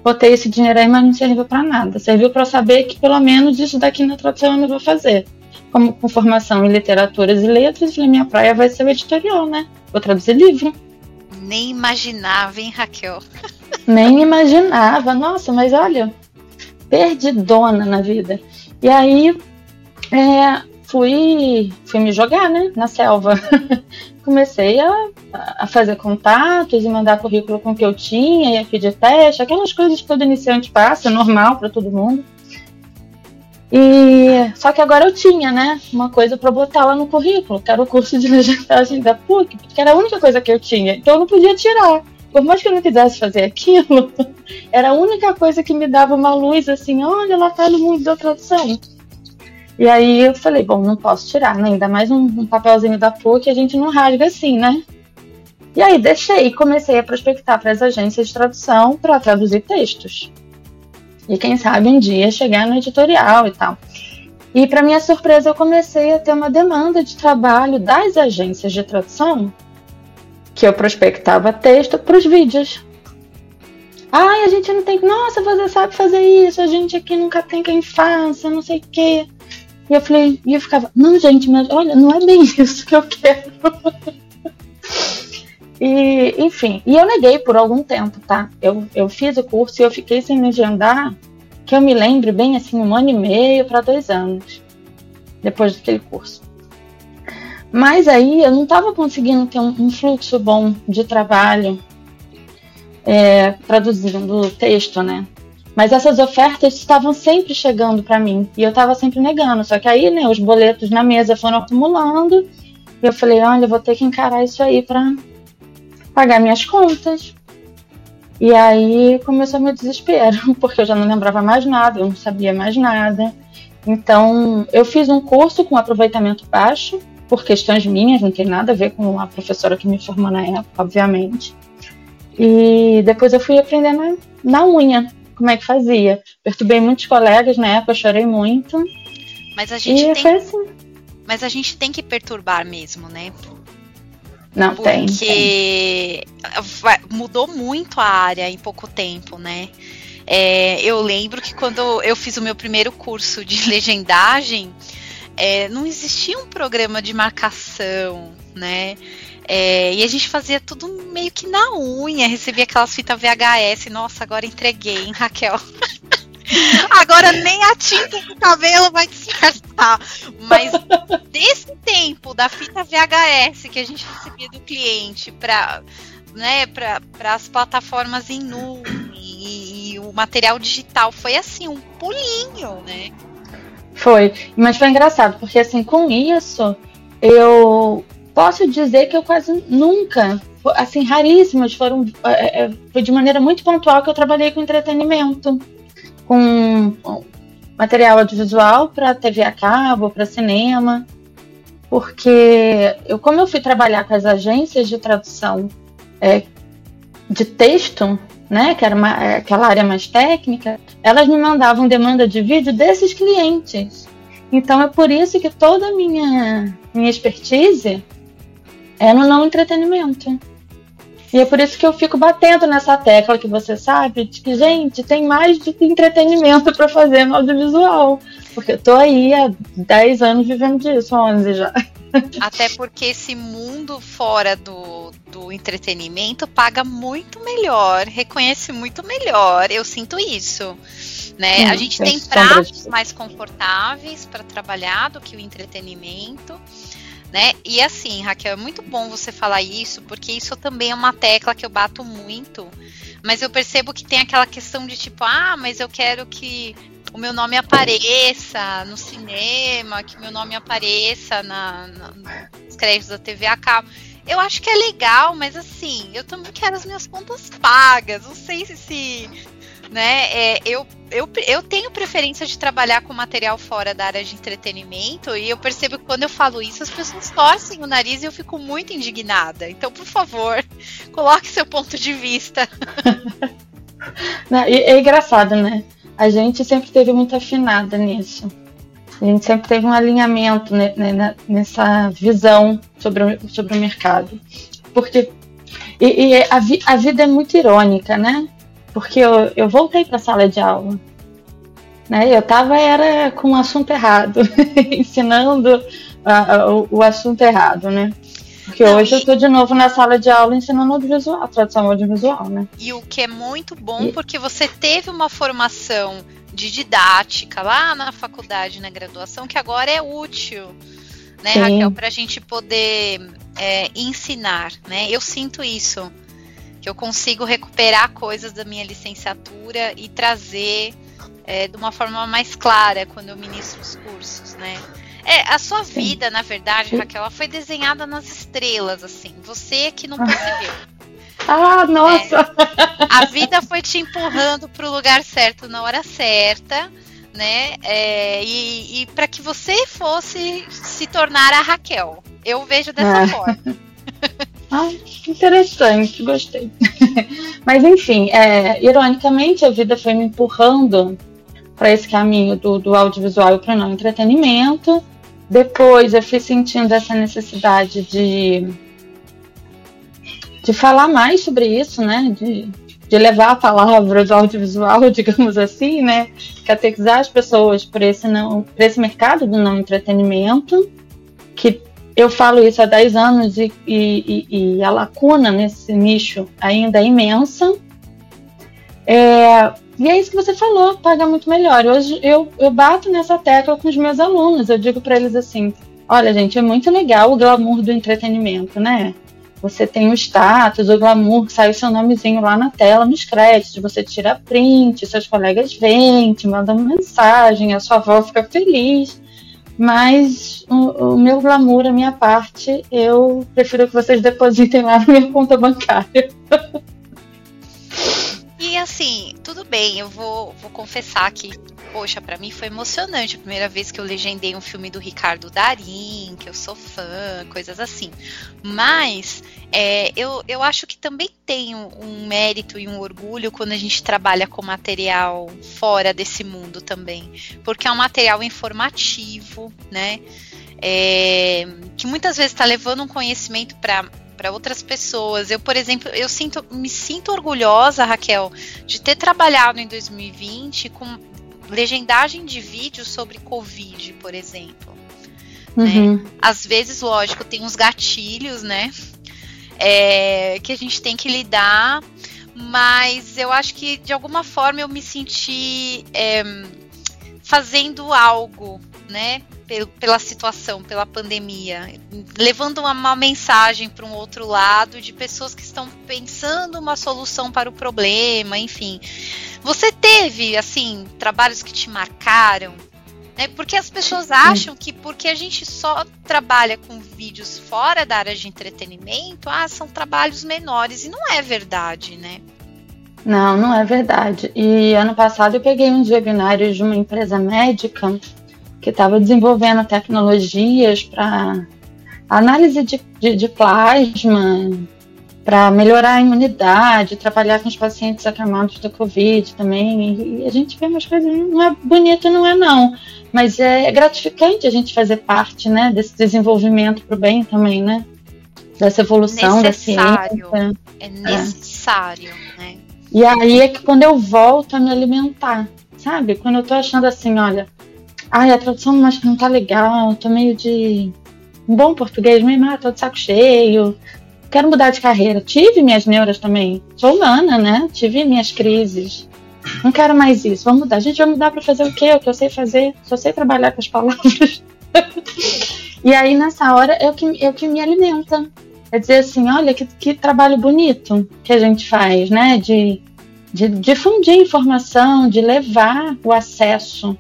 Speaker 6: botei esse dinheiro aí, mas não serviu para nada. Serviu para saber que pelo menos isso daqui na tradução eu não vou fazer como com formação em literaturas e letras, falei, minha praia vai ser o editorial, né? Vou traduzir livro.
Speaker 2: Nem imaginava, hein, Raquel? (laughs)
Speaker 6: Nem imaginava, nossa, mas olha, perdidona na vida. E aí é, fui, fui me jogar, né, na selva. (laughs) Comecei a, a fazer contatos e mandar currículo com o que eu tinha, e pedir teste, aquelas coisas que todo iniciante passa, normal para todo mundo. E só que agora eu tinha, né, uma coisa para botar lá no currículo, que era o curso de (laughs) legendagem da PUC, porque era a única coisa que eu tinha. Então eu não podia tirar. por mais que eu não quisesse fazer aquilo, (laughs) era a única coisa que me dava uma luz assim, olha, lá tá no mundo da tradução. E aí eu falei, bom, não posso tirar, né? Ainda mais um, um papelzinho da PUC a gente não rasga assim, né? E aí deixei e comecei a prospectar para as agências de tradução para traduzir textos. E quem sabe um dia chegar no editorial e tal. E para minha surpresa, eu comecei a ter uma demanda de trabalho das agências de tradução que eu prospectava texto para os vídeos. Ai, a gente não tem. Nossa, você sabe fazer isso, a gente aqui nunca tem quem faça, não sei o quê. E eu falei, e eu ficava, não, gente, mas olha, não é bem (laughs) isso que eu quero. E, enfim, e eu neguei por algum tempo, tá? Eu, eu fiz o curso e eu fiquei sem legendar, que eu me lembro bem assim, um ano e meio para dois anos, depois daquele curso. Mas aí eu não estava conseguindo ter um, um, fluxo bom de trabalho é, traduzindo texto, né? Mas essas ofertas estavam sempre chegando para mim e eu estava sempre negando. Só que aí, né, os boletos na mesa foram acumulando e eu falei: olha, eu vou ter que encarar isso aí para pagar minhas contas. E aí começou meu desespero, (laughs) porque eu já não lembrava mais nada, eu não sabia mais nada. Então, eu fiz um curso com aproveitamento baixo, por questões minhas, não tem nada a ver com a professora que me formou na época, obviamente. E depois eu fui aprendendo na unha como é que fazia. Perturbei muitos colegas na época, chorei muito.
Speaker 2: Mas a gente e tem. Assim. Mas a gente tem que perturbar mesmo, né?
Speaker 6: Não
Speaker 2: Porque
Speaker 6: tem.
Speaker 2: Porque mudou muito a área em pouco tempo, né? É, eu lembro que quando eu fiz o meu primeiro curso de (laughs) legendagem, é, não existia um programa de marcação, né? É, e a gente fazia tudo meio que na unha, recebia aquelas fitas VHS. Nossa, agora entreguei, hein, Raquel? (laughs) (laughs) agora nem a tinta do cabelo vai disfarçar. Mas desse tempo da fita VHS que a gente recebia do cliente para né, para as plataformas em nuvem e, e o material digital foi assim um pulinho, né?
Speaker 6: Foi, mas foi engraçado, porque assim, com isso, eu posso dizer que eu quase nunca, assim, raríssimas foram, é, é, foi de maneira muito pontual que eu trabalhei com entretenimento, com material audiovisual para TV a cabo, para cinema, porque eu, como eu fui trabalhar com as agências de tradução é, de texto, né, que era uma, é, aquela área mais técnica, elas me mandavam demanda de vídeo desses clientes. Então é por isso que toda a minha, minha expertise é no não entretenimento. E é por isso que eu fico batendo nessa tecla que você sabe, de que, gente, tem mais de entretenimento para fazer no audiovisual. Porque eu tô aí há 10 anos vivendo disso, 11 já.
Speaker 2: Até porque esse mundo fora do, do entretenimento paga muito melhor, reconhece muito melhor. Eu sinto isso. Né? Hum, a gente tem pratos mais confortáveis para trabalhar do que o entretenimento. Né? E assim, Raquel, é muito bom você falar isso, porque isso também é uma tecla que eu bato muito. Mas eu percebo que tem aquela questão de tipo, ah, mas eu quero que o meu nome apareça no cinema, que o meu nome apareça na, na, nos créditos da TV a cabo. Eu acho que é legal, mas assim, eu também quero as minhas contas pagas. Não sei se, se né, é, eu, eu, eu tenho preferência de trabalhar com material fora da área de entretenimento e eu percebo que quando eu falo isso, as pessoas torcem o nariz e eu fico muito indignada. Então, por favor, (laughs) coloque seu ponto de vista. (laughs)
Speaker 6: Não, é engraçado, né? a gente sempre teve muito afinada nisso. A gente sempre teve um alinhamento né, né, nessa visão sobre o, sobre o mercado. Porque e, e a, vi, a, vida é muito irônica, né? Porque eu, eu voltei para a sala de aula. Né? Eu estava era com o assunto errado, (laughs) ensinando o, o assunto errado, né? Porque Não, hoje e... eu estou de novo na sala de aula ensinando audiovisual, tradução audiovisual, né?
Speaker 2: E o que é muito bom, e... porque você teve uma formação de didática lá na faculdade, na graduação, que agora é útil, né, Sim. Raquel, para a gente poder é, ensinar, né? Eu sinto isso, que eu consigo recuperar coisas da minha licenciatura e trazer é, de uma forma mais clara quando eu ministro os cursos, né? É, a sua vida, na verdade, Raquel, ela foi desenhada nas estrelas, assim. Você que não (laughs) percebeu.
Speaker 6: Ah, nossa!
Speaker 2: É, a vida foi te empurrando para o lugar certo na hora certa, né? É, e, e para que você fosse se tornar a Raquel. Eu vejo dessa é. forma. (laughs)
Speaker 6: Ah, interessante, gostei. (laughs) Mas enfim, é, ironicamente, a vida foi me empurrando para esse caminho do, do audiovisual para o não entretenimento. Depois eu fui sentindo essa necessidade de, de falar mais sobre isso, né? De, de levar a palavra do audiovisual, (laughs) digamos assim, né? Catequizar as pessoas por esse, não, por esse mercado do não entretenimento, que eu falo isso há 10 anos e, e, e, a lacuna nesse nicho ainda é imensa. É, e é isso que você falou, paga muito melhor. Hoje eu, eu bato nessa tecla com os meus alunos, eu digo para eles assim: olha, gente, é muito legal o glamour do entretenimento, né? Você tem o status, o glamour, sai o seu nomezinho lá na tela, nos créditos, você tira print, seus colegas vêm, te mandam mensagem, a sua avó fica feliz. Mas o, o, meu glamour, a minha parte, eu prefiro que vocês depositem lá (laughs) na minha conta bancária.
Speaker 2: Assim, tudo bem, eu vou, vou confessar que, poxa, para mim foi emocionante a primeira vez que eu legendei um filme do Ricardo Darim, que eu sou fã, coisas assim. Mas é, eu, eu acho que também tem um, um mérito e um orgulho quando a gente trabalha com material fora desse mundo também. Porque é um material informativo, né? É, que muitas vezes está levando um conhecimento para para outras pessoas. Eu, por exemplo, eu sinto, me sinto orgulhosa, Raquel, de ter trabalhado em 2020 com legendagem de vídeos sobre Covid, por exemplo. Né? Uhum. Né? Às vezes, lógico, tem uns gatilhos, né? É, que a gente tem que lidar, mas eu acho que de alguma forma eu me senti é, fazendo algo, né? Pela situação, pela pandemia, levando uma, mensagem para um outro lado de pessoas que estão pensando uma solução para o problema, enfim. Você teve, assim, trabalhos que te marcaram? Né? Porque as pessoas acham que porque a gente só trabalha com vídeos fora da área de entretenimento, ah, são trabalhos menores. E não é verdade, né?
Speaker 6: Não, não é verdade. E ano passado eu peguei uns webinários de uma empresa médica que estava desenvolvendo tecnologias para análise de, de, de plasma, para melhorar a imunidade, trabalhar com os pacientes acamados da Covid também. E a gente vê umas coisas, não é bonito, não é não. Mas é gratificante a gente fazer parte né, desse desenvolvimento para o bem também, né? Dessa evolução necessário, da ciência.
Speaker 2: É necessário, é. né?
Speaker 6: E aí é que quando eu volto a me alimentar, sabe? Quando eu tô achando assim, olha, Ai, a tradução acho que não tá legal, tô meio de. Um bom português mesmo, ah, tô de saco cheio. Quero mudar de carreira. Tive minhas neuras também. Sou humana, né? Tive minhas crises. Não quero mais isso. Vamos mudar. A gente vai mudar para fazer o quê? O que eu sei fazer? Só sei trabalhar com as palavras. (laughs) e aí, nessa hora, é o que, é o que me alimenta. É dizer assim, olha que, que trabalho bonito que a gente faz, né? De, de difundir informação, de levar o acesso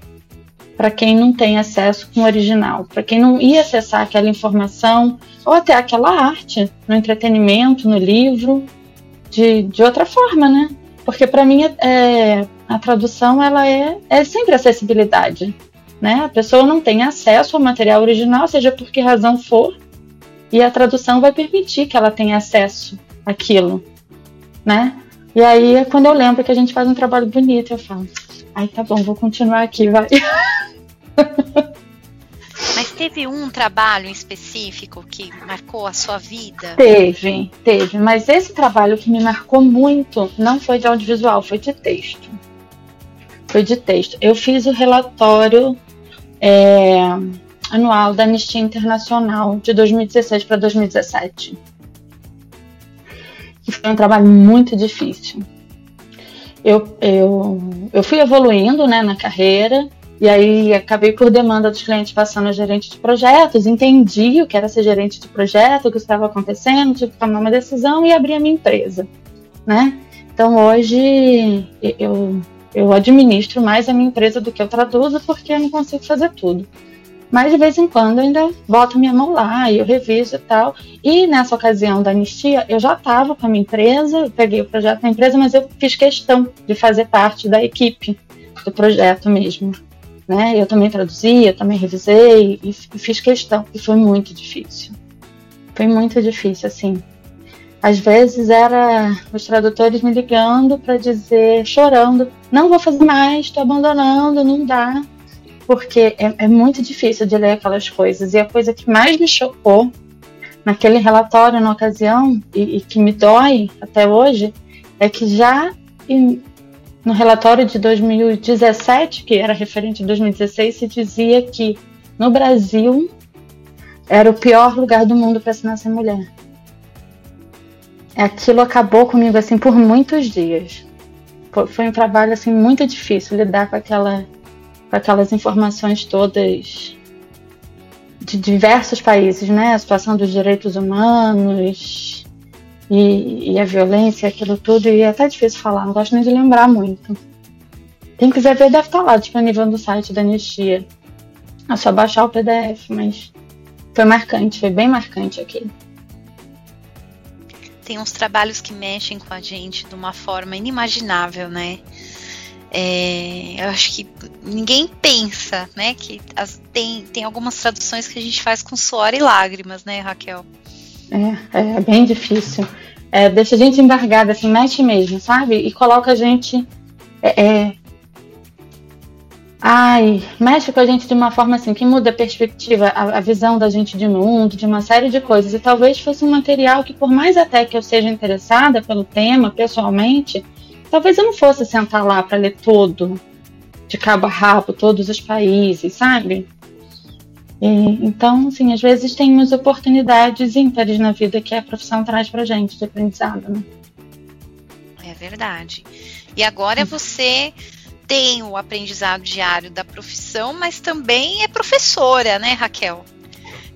Speaker 6: para quem não tem acesso com o original, para quem não ia acessar aquela informação ou até aquela arte no entretenimento, no livro, de, de outra forma, né? Porque para mim é, a tradução ela é, é sempre acessibilidade, né? A pessoa não tem acesso ao material original, seja por que razão for, e a tradução vai permitir que ela tenha acesso àquilo, né? E aí, quando eu lembro que a gente faz um trabalho bonito, eu falo, ai, tá bom, vou continuar aqui, vai. (laughs)
Speaker 2: Mas teve um trabalho específico que marcou a sua vida?
Speaker 6: Teve, teve. Mas esse trabalho que me marcou muito não foi de audiovisual, foi de texto. Foi de texto. Eu fiz o relatório é, anual da Anistia Internacional de 2016 para 2017. E foi um trabalho muito difícil. Eu, eu, eu fui evoluindo né, na carreira e aí acabei por demanda dos clientes passando a gerente de projetos, entendi o que era ser gerente de projeto, o que estava acontecendo, tive que tomar uma decisão e abrir a minha empresa, né? Então hoje eu, eu administro mais a minha empresa do que eu traduzo porque eu não consigo fazer tudo. Mas de vez em quando eu ainda boto minha mão lá e eu reviso e tal. E nessa ocasião da anistia, eu já estava com a minha empresa, eu peguei o projeto da empresa, mas eu fiz questão de fazer parte da equipe do projeto mesmo. Né? Eu também traduzi, eu também revisei e fiz questão. E foi muito difícil. Foi muito difícil, assim. Às vezes era os tradutores me ligando para dizer, chorando, não vou fazer mais, estou abandonando, não dá. Porque é, é, muito difícil de ler aquelas coisas. E a coisa que mais me chocou naquele relatório na ocasião, e, e que me dói até hoje, é que já em, no relatório de 2017, que era referente a 2016, se dizia que no Brasil era o pior lugar do mundo para se nascer mulher. Aquilo acabou comigo assim por muitos dias. Foi um trabalho assim muito difícil lidar com aquela com aquelas informações todas de diversos países, né? A situação dos direitos humanos e, e a violência, aquilo tudo, e é até difícil falar, não gosto nem de lembrar muito. Quem quiser ver deve estar lá disponível no site da Anistia. É só baixar o PDF, mas foi marcante, foi bem marcante aqui.
Speaker 2: Tem uns trabalhos que mexem com a gente de uma forma inimaginável, né? É, eu acho que ninguém pensa, né? Que as, tem, tem algumas traduções que a gente faz com suor e lágrimas, né, Raquel?
Speaker 6: É, é bem difícil. É, deixa a gente embargada, assim, mexe mesmo, sabe? E coloca a gente é, é, Ai, mexe com a gente de uma forma assim que muda a perspectiva, a, a, visão da gente de mundo, de uma série de coisas. E talvez fosse um material que, por mais até que eu seja interessada pelo tema pessoalmente, talvez eu não fosse sentar lá para ler todo, de cabo a rabo, todos os países, sabe? E, então, assim, às vezes tem umas oportunidades ímpares na vida que a profissão traz pra gente de aprendizado, né?
Speaker 2: É verdade. E agora é você tem o aprendizado diário da profissão, mas também é professora, né, Raquel?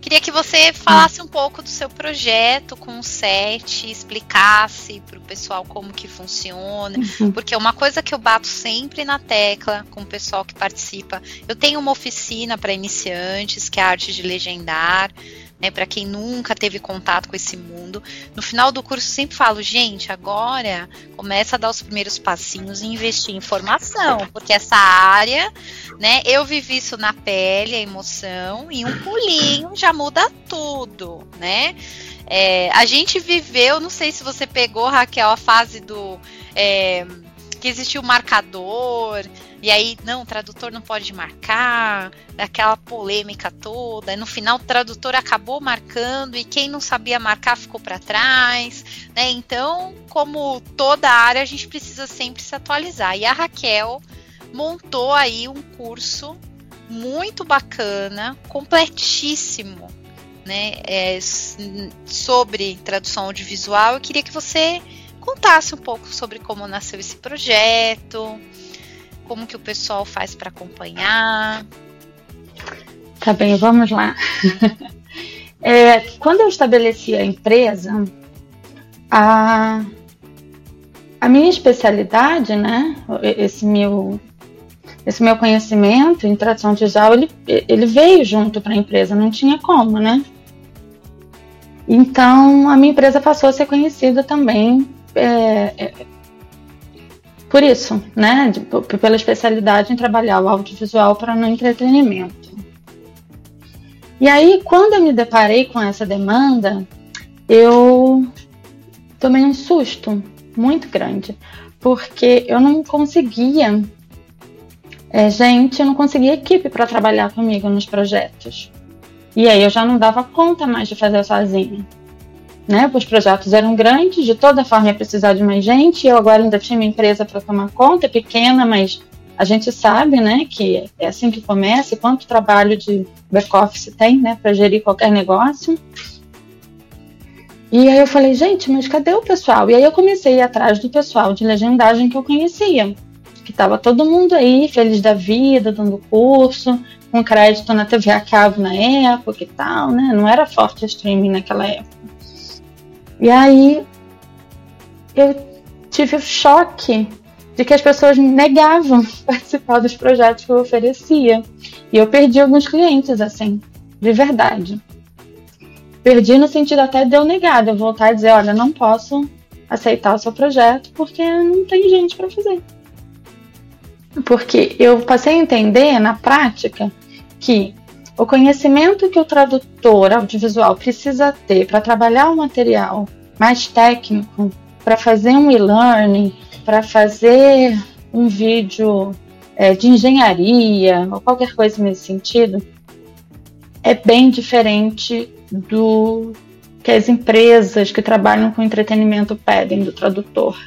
Speaker 2: Queria que você falasse um pouco do seu projeto com o SET, explicasse para o pessoal como que funciona, uhum. porque uma coisa que eu bato sempre na tecla com o pessoal que participa, eu tenho uma oficina para iniciantes, que é a arte de legendar, né, para quem nunca teve contato com esse mundo. No final do curso sempre falo, gente, agora começa a dar os primeiros passinhos e investir em formação, porque essa área, né, eu vivi isso na pele, a emoção, e um pulinho já muda tudo, né? É, a gente viveu, não sei se você pegou, Raquel, a fase do. É, que existiu o marcador, e aí, não, o tradutor não pode marcar, aquela polêmica toda. No final, o tradutor acabou marcando e quem não sabia marcar ficou para trás. Né? Então, como toda área, a gente precisa sempre se atualizar. E a Raquel montou aí um curso muito bacana, completíssimo, né, é, sobre tradução audiovisual. Eu queria que você contasse um pouco sobre como nasceu esse projeto, como que o pessoal faz para acompanhar?
Speaker 6: Tá bem, vamos lá. é, quando eu estabeleci a empresa, a, a minha especialidade, né, esse meu esse meu conhecimento em tradução visual, ele, ele veio junto para a empresa, não tinha como, né? Então, a minha empresa passou a ser conhecida também é, é por isso, né, pela especialidade em trabalhar o audiovisual para no entretenimento. E aí, quando eu me deparei com essa demanda, eu tomei um susto muito grande, porque eu não conseguia, é, gente, eu não conseguia equipe para trabalhar comigo nos projetos. E aí eu já não dava conta mais de fazer sozinha né? Os projetos eram grandes, de toda forma ia precisar de mais gente. Eu agora ainda tinha uma empresa para tomar conta, é pequena, mas a gente sabe, né, que é assim que começa, quanto trabalho de back-office tem, né, para gerir qualquer negócio. E aí eu falei, gente, mas cadê o pessoal? E aí eu comecei atrás do pessoal de legendagem que eu conhecia, que estava todo mundo aí, feliz da vida, dando curso, com crédito na TV a cabo na época e tal, né? Não era forte streaming naquela época. E aí eu tive o choque de que as pessoas negavam (laughs) participar dos projetos que eu oferecia. E eu perdi alguns clientes, assim, de verdade. Perdi no sentido até de eu negar, de eu voltar e dizer: olha, não posso aceitar o seu projeto porque não tem gente para fazer. Porque eu passei a entender na prática que o conhecimento que o tradutor audiovisual precisa ter para trabalhar o material mais técnico, para fazer um e-learning, para fazer um vídeo é, de engenharia ou qualquer coisa nesse sentido, é bem diferente do que as empresas que trabalham com entretenimento pedem do tradutor.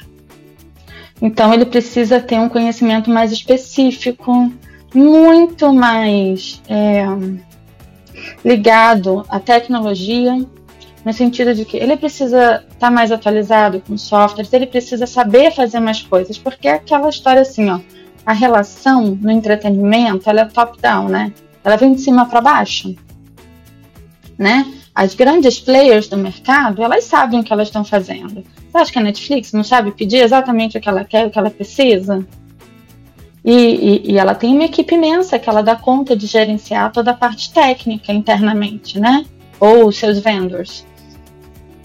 Speaker 6: Então ele precisa ter um conhecimento mais específico, muito mais é, ligado à tecnologia, no sentido de que ele precisa estar tá mais atualizado com softwares, ele precisa saber fazer mais coisas, porque é aquela história assim, ó, a relação no entretenimento, ela é top-down, né? Ela vem de cima para baixo, né? As grandes players do mercado, elas sabem o que elas estão fazendo. Você acha que a Netflix não sabe pedir exatamente o que ela quer, o que ela precisa? E, e, e, ela tem uma equipe imensa que ela dá conta de gerenciar toda a parte técnica internamente, né? Ou os seus vendors.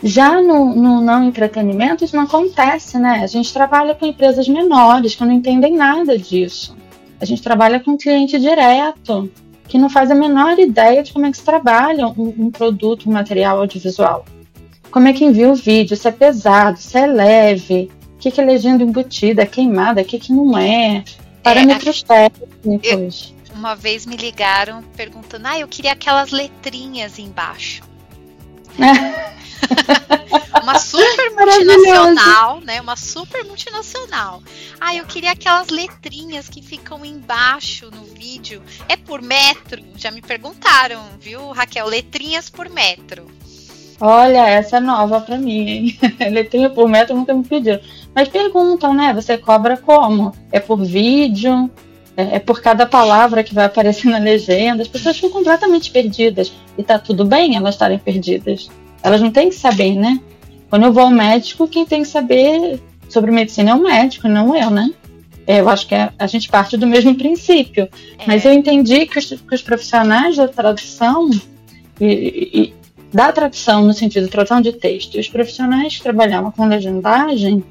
Speaker 6: Já no, no, não entretenimento, isso não acontece, né? A gente trabalha com empresas menores que não entendem nada disso. A gente trabalha com cliente direto, que não faz a menor ideia de como é que se trabalha um, um produto, um material audiovisual. Como é que envia o vídeo, se é pesado, se é leve, o que, que é legenda embutida, é queimada, o que, que não é, parâmetros é, técnicos.
Speaker 2: Eu, uma vez me ligaram perguntando, ah, eu queria aquelas letrinhas embaixo. (laughs) uma super multinacional, né? Uma super multinacional. Ah, eu queria aquelas letrinhas que ficam embaixo no vídeo. É por metro? Já me perguntaram, viu, Raquel? Letrinhas por metro.
Speaker 6: Olha, essa é nova para mim, hein? (laughs) Letrinha por metro nunca me pediu. Mas perguntam, né? Você cobra como? É por vídeo? É, é por cada palavra que vai aparecer na legenda? As pessoas ficam completamente perdidas. E tá tudo bem elas estarem perdidas. Elas não têm que saber, né? Quando eu vou ao médico, quem tem que saber sobre medicina é o médico, não eu, né? É, eu acho que é, a gente parte do mesmo princípio. É. Mas eu entendi que os, que os, profissionais da tradução e, e, da tradução no sentido de tradução de texto e os profissionais que trabalhavam com legendagem,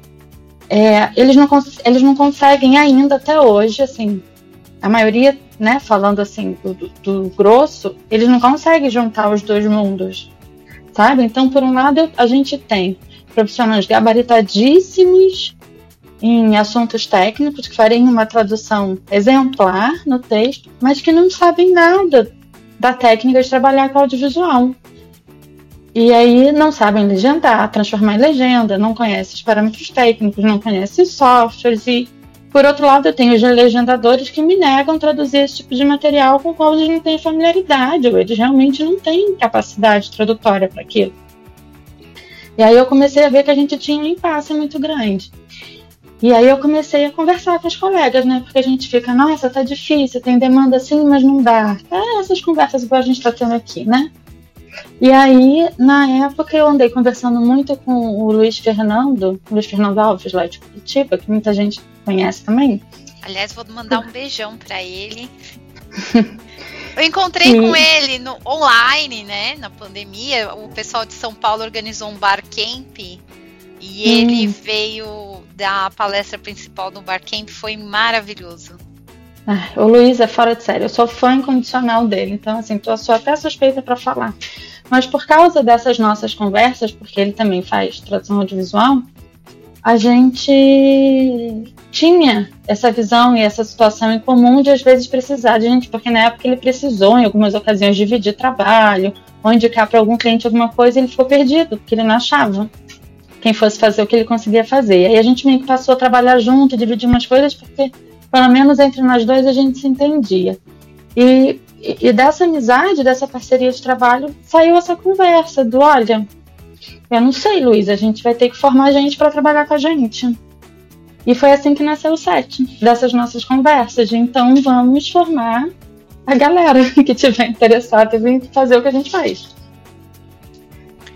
Speaker 6: é, eles, não eles não conseguem ainda até hoje, assim, a maioria, né, falando assim do, do, do grosso, eles não conseguem juntar os dois mundos sabe? Então, por um lado, a gente tem profissionais gabaritadíssimos em assuntos técnicos que fariam uma tradução exemplar no texto, mas que não sabem nada da técnica de trabalhar com audiovisual. E aí não sabem legendar, transformar em legenda, não conhecem os parâmetros técnicos, não conhecem softwares e por outro lado, eu tenho os legendadores que me negam traduzir esse tipo de material com o qual eles não têm familiaridade, ou eles realmente não têm capacidade tradutória para aquilo. E aí eu comecei a ver que a gente tinha um impasse muito grande. E aí eu comecei a conversar com os colegas, né? Porque a gente fica, nossa, tá difícil, tem demanda assim, mas não dá. É essas conversas igual a gente está tendo aqui, né? E aí, na época, eu andei conversando muito com o Luiz Fernando, Luiz Fernando Alves, lá de Curitiba, que muita gente conhece também.
Speaker 2: Aliás, vou mandar um beijão para ele. (laughs) Eu encontrei com ele no online, né? Na pandemia, o pessoal de São Paulo organizou um bar camp e ele hum. veio dar a palestra principal no bar camp, foi maravilhoso.
Speaker 6: o Luiz é fora de série, eu sou fã incondicional dele, então assim, tô sou até suspeita para falar. Mas por causa dessas nossas conversas, porque ele também faz tradução audiovisual, a gente tinha essa visão e essa situação em comum de às vezes precisar de gente, porque na época ele precisou, em algumas ocasiões, dividir trabalho, ou indicar para algum cliente alguma coisa, ele ficou perdido, porque ele não achava quem fosse fazer o que ele conseguia fazer. E aí a gente meio que passou a trabalhar junto, dividir umas coisas, porque pelo menos entre nós dois a gente se entendia. E e, dessa amizade, dessa parceria de trabalho, saiu essa conversa do olha, eu não sei, Luiz, a gente vai ter que formar gente para trabalhar com a gente. E foi assim que nasceu o SET, dessas nossas conversas. De, então vamos formar a galera (laughs) que tiver interessada em fazer o que a gente faz.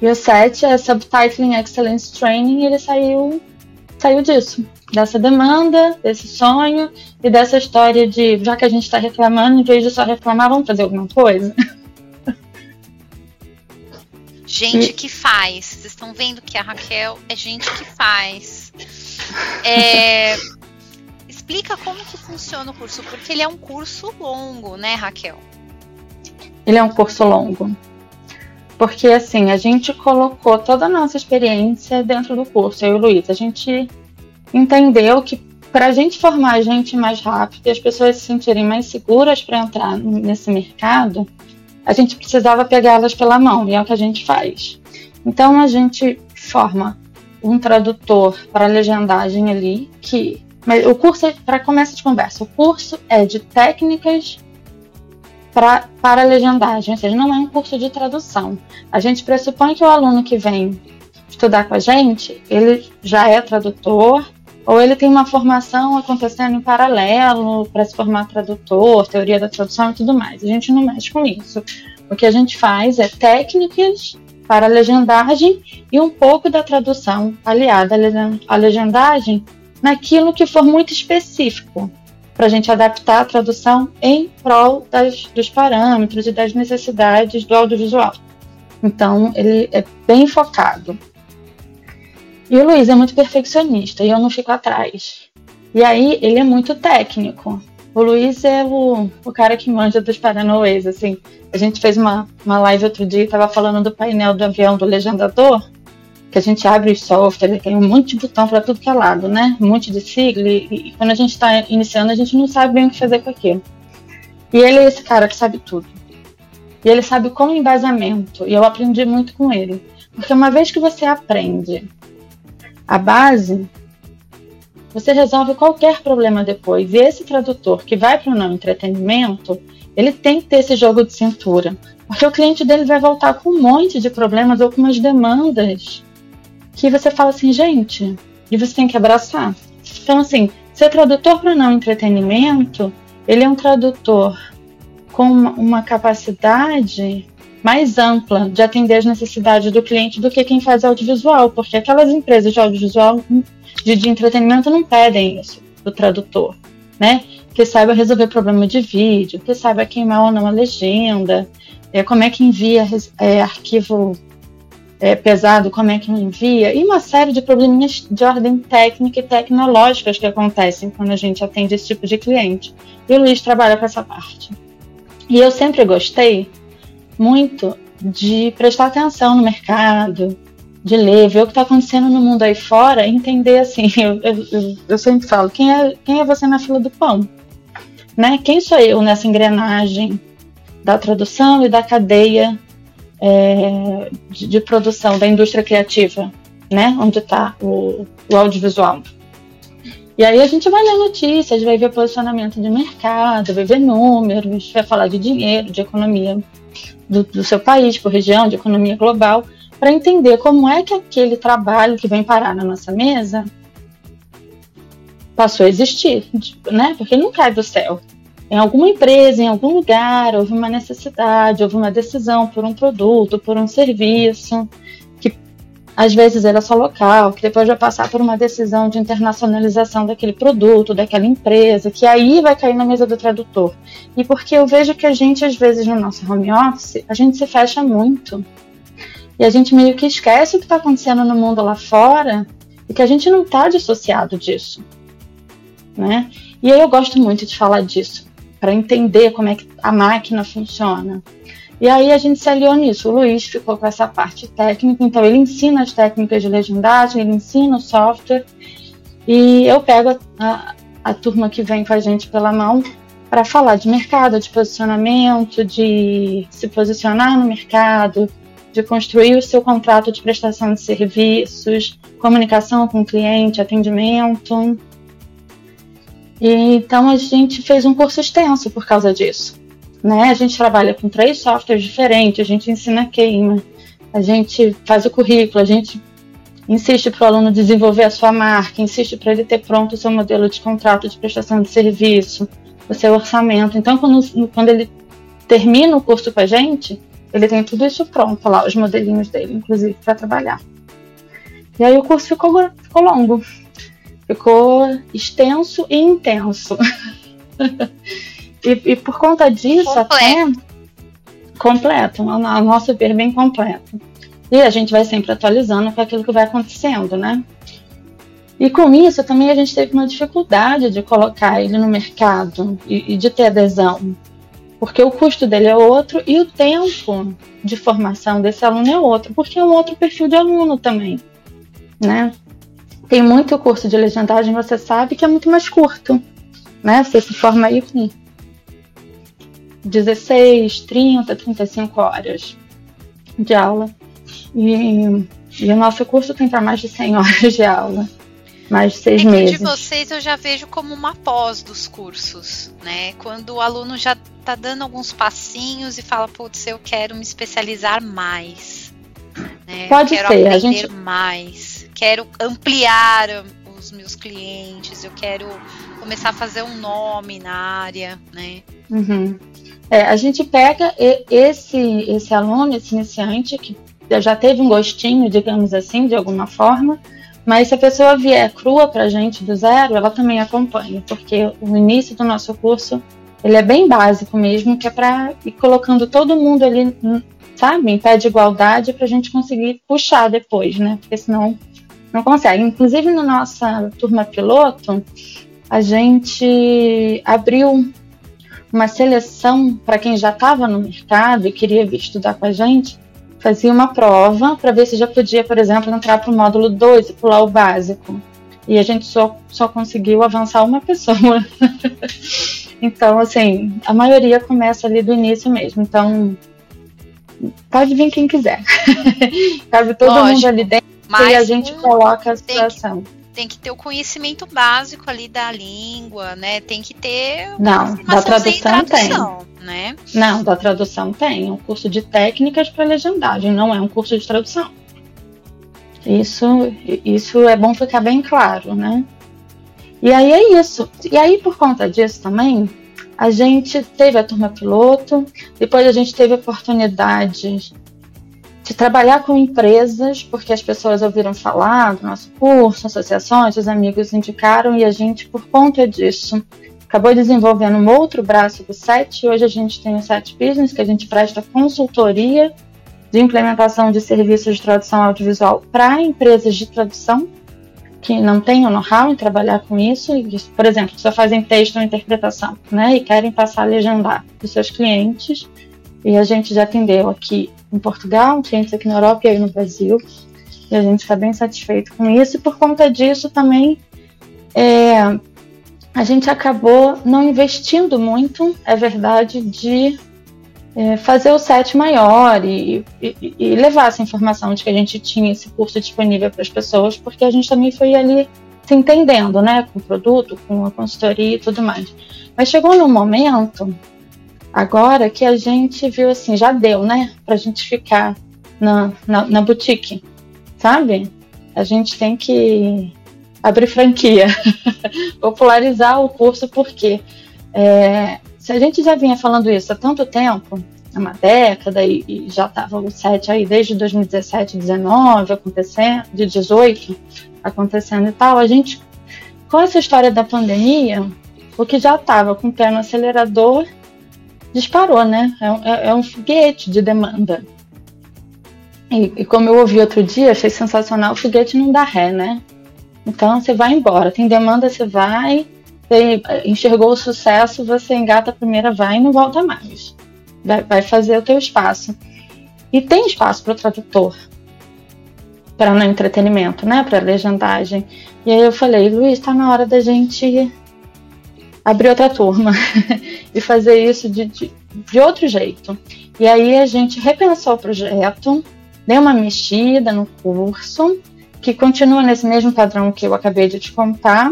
Speaker 6: E o SET é Subtitling Excellence Training, ele saiu saiu disso, dessa demanda, desse sonho e dessa história de já que a gente está reclamando, em vez de só reclamar, vamos fazer alguma coisa. (laughs)
Speaker 2: Gente que faz. Vocês estão vendo que a Raquel é gente que faz. É, explica como que funciona o curso, porque ele é um curso longo, né, Raquel?
Speaker 6: Ele é um curso longo. Porque assim, a gente colocou toda a nossa experiência dentro do curso, eu e o Luiz. A gente entendeu que para a gente formar a gente mais rápido e as pessoas se sentirem mais seguras para entrar nesse mercado, a gente precisava pegá-las pela mão, e é o que a gente faz. Então a gente forma um tradutor para legendagem ali, que mas o curso é, para começo de conversa, o curso é de técnicas pra, para legendagem, ou seja, não é um curso de tradução. A gente pressupõe que o aluno que vem estudar com a gente, ele já é tradutor, ou ele tem uma formação acontecendo em paralelo para se formar tradutor, teoria da tradução e tudo mais. A gente não mexe com isso. O que a gente faz é técnicas para legendagem e um pouco da tradução aliada à legendagem naquilo que for muito específico, para a gente adaptar a tradução em prol das, dos parâmetros e das necessidades do audiovisual. Então, ele é bem focado. E o Luiz é muito perfeccionista e eu não fico atrás. E aí, ele é muito técnico. O Luiz é o, o cara que manja dos Paranauês, assim. A gente fez uma, uma live outro dia e tava falando do painel do avião do legendador, que a gente abre o software, tem um monte de botão para tudo que é lado, né? Um monte de sigla, e, e quando a gente está iniciando, a gente não sabe bem o que fazer com aquilo. E ele é esse cara que sabe tudo. E ele sabe com embasamento, e eu aprendi muito com ele. Porque uma vez que você aprende a base, você resolve qualquer problema depois. E esse tradutor que vai para o não entretenimento, ele tem que ter esse jogo de cintura. Porque o cliente dele vai voltar com um monte de problemas ou com umas demandas que você fala assim, gente, e você tem que abraçar. Então, assim, ser tradutor para não entretenimento, ele é um tradutor com uma capacidade mais ampla de atender as necessidades do cliente do que quem faz audiovisual, porque aquelas empresas de audiovisual de, de entretenimento não pedem isso do tradutor, né? Que saiba resolver problema de vídeo, que saiba queimar ou não a legenda, é, como é que envia é, arquivo é, pesado, como é que envia, e uma série de probleminhas de ordem técnica e tecnológicas que acontecem quando a gente atende esse tipo de cliente. E o Luiz trabalha com essa parte. E eu sempre gostei muito de prestar atenção no mercado, de ler, ver o que está acontecendo no mundo aí fora, entender assim, (laughs) eu, eu, eu, sempre falo, quem é, quem é você na fila do pão? Né? Quem sou eu nessa engrenagem da tradução e da cadeia é, de, de, produção da indústria criativa, né? Onde está o, o, audiovisual. E aí a gente vai ler notícias, vai ver posicionamento de mercado, vai ver números, vai falar de dinheiro, de economia do, do seu país, por região, de economia global, para entender como é que aquele trabalho que vem parar na nossa mesa passou a existir, né? Porque não cai do céu em alguma empresa, em algum lugar, houve uma necessidade, houve uma decisão por um produto, por um serviço, que às vezes era só local, que depois vai passar por uma decisão de internacionalização daquele produto, daquela empresa, que aí vai cair na mesa do tradutor. E porque eu vejo que a gente, às vezes, no nosso home office, a gente se fecha muito. E a gente meio que esquece o que está acontecendo no mundo lá fora e que a gente não está dissociado disso. Né? E aí eu gosto muito de falar disso, para entender como é que a máquina funciona. E aí a gente se aliou nisso. O Luiz ficou com essa parte técnica, então ele ensina as técnicas de legendagem, ele ensina o software, e eu pego a, a, turma que vem com a gente pela mão para falar de mercado, de posicionamento, de se posicionar no mercado, de construir o seu contrato de prestação de serviços, comunicação com o cliente, atendimento. E, então a gente fez um curso extenso por causa disso. Né? A gente trabalha com três softwares diferentes, a gente ensina queima, a gente faz o currículo, a gente insiste para o aluno desenvolver a sua marca, insiste para ele ter pronto o seu modelo de contrato de prestação de serviço, o seu orçamento. Então, quando, quando ele termina o curso com a gente, ele tem tudo isso pronto lá, os modelinhos dele, inclusive, para trabalhar. E aí o curso ficou, ficou longo. Ficou extenso e intenso. (laughs) e, e, por conta disso, completo. até completo, a nosso ver, bem completo. E a gente vai sempre atualizando com aquilo que vai acontecendo, né? E com isso também a gente teve uma dificuldade de colocar ele no mercado e, e de ter adesão, porque o custo dele é outro e o tempo de formação desse aluno é outro, porque é um outro perfil de aluno também, né? Tem muito curso de legendagem, você sabe, que é muito mais curto, né? Você se forma aí com 16, 30, 35 horas de aula. E, e o nosso curso tem para mais de 100 (laughs) horas de aula mais de seis é meses.
Speaker 2: de vocês eu já vejo como uma pós dos cursos, né? Quando o aluno já está dando alguns passinhos e fala, putz, eu quero me especializar mais. Né?
Speaker 6: Pode
Speaker 2: quero
Speaker 6: ser,
Speaker 2: aprender
Speaker 6: a gente
Speaker 2: mais, quero ampliar os meus clientes, eu quero começar a fazer um nome na área, né?
Speaker 6: Uhum. É, a gente pega esse esse aluno, esse iniciante que já teve um gostinho, digamos assim, de alguma forma, mas se a pessoa vier crua para a gente do zero, ela também acompanha, porque o início do nosso curso ele é bem básico mesmo, que é para ir colocando todo mundo ali, sabe, em pé de igualdade para a gente conseguir puxar depois, né? Porque senão não consegue. Inclusive na nossa turma piloto, a gente abriu uma seleção para quem já estava no mercado e queria vir estudar com a gente, fazia uma prova para ver se já podia, por exemplo, entrar para o módulo 2 e pular o básico. E a gente só, só conseguiu avançar uma (laughs) pessoa. então, assim, a maioria começa ali do início mesmo. Então, pode vir quem quiser. (laughs) Cabe todo Lógico, mundo ali dentro e a gente coloca a situação
Speaker 2: tem que ter o conhecimento básico ali da língua, né? Tem que ter
Speaker 6: não da tradução,
Speaker 2: tradução tem, né?
Speaker 6: Não, da tradução tem. É um curso de técnicas para legendagem, não é um curso de tradução. Isso, isso é bom ficar bem claro, né? E aí é isso. E aí por conta disso também, a gente teve a turma piloto, depois a gente teve a oportunidade de trabalhar com empresas, porque as pessoas ouviram falar do nosso curso, associações, os amigos indicaram e a gente, por conta disso, acabou desenvolvendo um outro braço do SET. Hoje a gente tem o SET Business, que a gente presta consultoria de implementação de serviços de tradução audiovisual para empresas de tradução que não têm o know-how em trabalhar com isso, e, por exemplo, só fazem texto ou interpretação, né, e querem passar a legendar para os seus clientes. E a gente já atendeu aqui em Portugal, clientes aqui na Europa e aí no Brasil. E a gente está bem satisfeito com isso. E por conta disso também é, a gente acabou não investindo muito, é verdade, de é, fazer o set maior e, e, e, levar essa informação de que a gente tinha esse curso disponível para as pessoas, porque a gente também foi ali se entendendo, né, com o produto, com a consultoria e tudo mais. Mas chegou num momento Agora que a gente viu assim, já deu, né? Pra gente ficar na, na, na boutique, sabe? A gente tem que abrir franquia, (laughs) popularizar o curso, porque é, se a gente já vinha falando isso há tanto tempo, há uma década, e, e já estava o set aí desde 2017, 19 acontecendo, de 18 acontecendo e tal, a gente, com essa história da pandemia, o que já estava com o pé no acelerador disparou, né? É, é, é um foguete de demanda. E, e, como eu ouvi outro dia, achei sensacional, o foguete não dá ré, né? Então você vai embora, tem demanda, você vai, você enxergou o sucesso, você engata a primeira, vai e não volta mais. Vai, vai fazer o teu espaço. E tem espaço para o tradutor, para no entretenimento, né? Para legendagem. E aí eu falei, Luiz, está na hora da gente abrir outra turma (laughs) e fazer isso de, de, de, outro jeito. E aí a gente repensou o projeto, deu uma mexida no curso, que continua nesse mesmo padrão que eu acabei de te contar,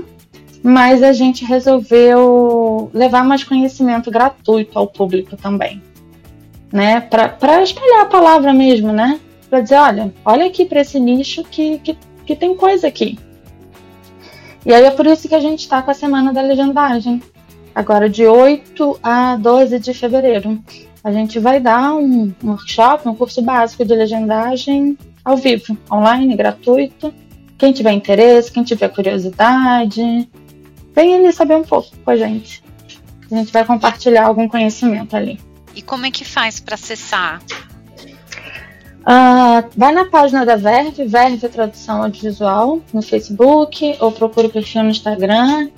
Speaker 6: mas a gente resolveu levar mais conhecimento gratuito ao público também, né? Para espalhar a palavra mesmo, né? Para dizer, olha, olha aqui para esse nicho que, que, que tem coisa aqui. E aí é por isso que a gente está com a Semana da Legendagem. Agora, de 8 a 12 de fevereiro, a gente vai dar um, workshop, um curso básico de legendagem ao vivo, online, gratuito, quem tiver interesse, quem tiver curiosidade, vem ali saber um pouco com a gente. A gente vai compartilhar algum conhecimento ali.
Speaker 2: E como é que faz para acessar?
Speaker 6: Uh, vai na página da Verve, Verve Tradução Audiovisual, no Facebook, ou procura o perfil no Instagram.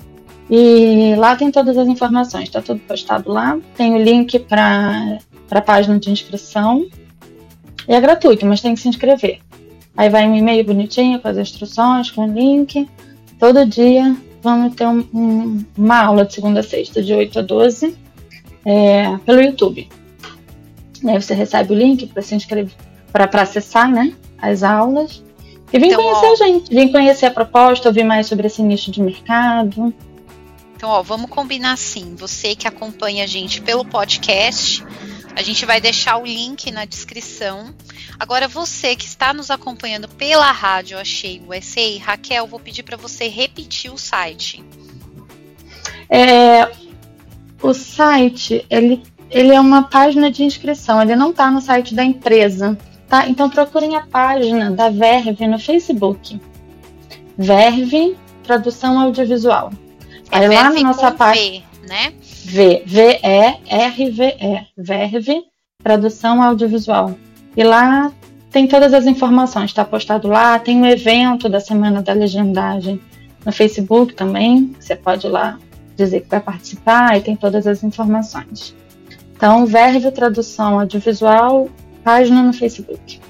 Speaker 6: E lá tem todas as informações, está tudo postado lá. Tem o link para a página de inscrição. E é gratuito, mas tem que se inscrever. Aí vai um e-mail bonitinho com as instruções, com o link. Todo dia vamos ter um, um, uma aula de segunda a sexta, de 8 a 12, é, pelo YouTube. Aí você recebe o link para se inscrever, para acessar né, as aulas. E vem então, conhecer ó, a gente, vem conhecer a proposta, ouvir mais sobre esse nicho de mercado.
Speaker 2: Então, ó, vamos combinar assim. Você que acompanha a gente pelo podcast, a gente vai deixar o link na descrição. Agora, você que está nos acompanhando pela rádio Achei USA, Raquel, vou pedir para você repetir o site.
Speaker 6: É, o site, ele, ele é uma página de inscrição, ele não está no site da empresa, tá? Então procurem a página da Verve no Facebook. Verve Tradução Audiovisual.
Speaker 2: É Aí lá na nossa página. Né?
Speaker 6: V, V-E-R-V-E, Verve, Tradução Audiovisual. E lá tem todas as informações, está postado lá, tem o um evento da Semana da Legendagem no Facebook também, você pode ir lá dizer que vai participar e tem todas as informações. Então, Verve Tradução Audiovisual, página no Facebook.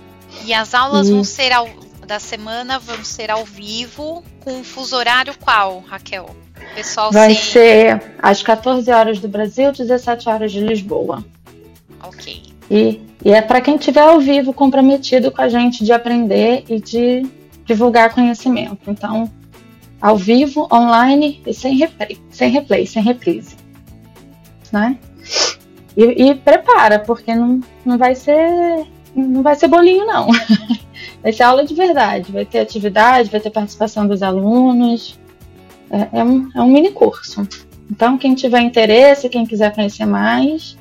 Speaker 2: E as aulas e... vão ser ao, da semana vão ser ao vivo, com fuso horário qual, Raquel?
Speaker 6: Pessoal Vai ser às 14 horas do Brasil, 17 horas de Lisboa.
Speaker 2: Ok.
Speaker 6: E, e é para quem estiver ao vivo comprometido com a gente de aprender e de divulgar conhecimento. Então, ao vivo, online e sem replay, sem, replay, sem reprise. Né? E, e prepara, porque não, não vai ser não vai ser bolinho, não. (laughs) Vai ser aula de verdade. Vai ter atividade, vai ter participação dos alunos. É, é, um, é um mini curso. Então, quem tiver interesse, quem quiser conhecer mais,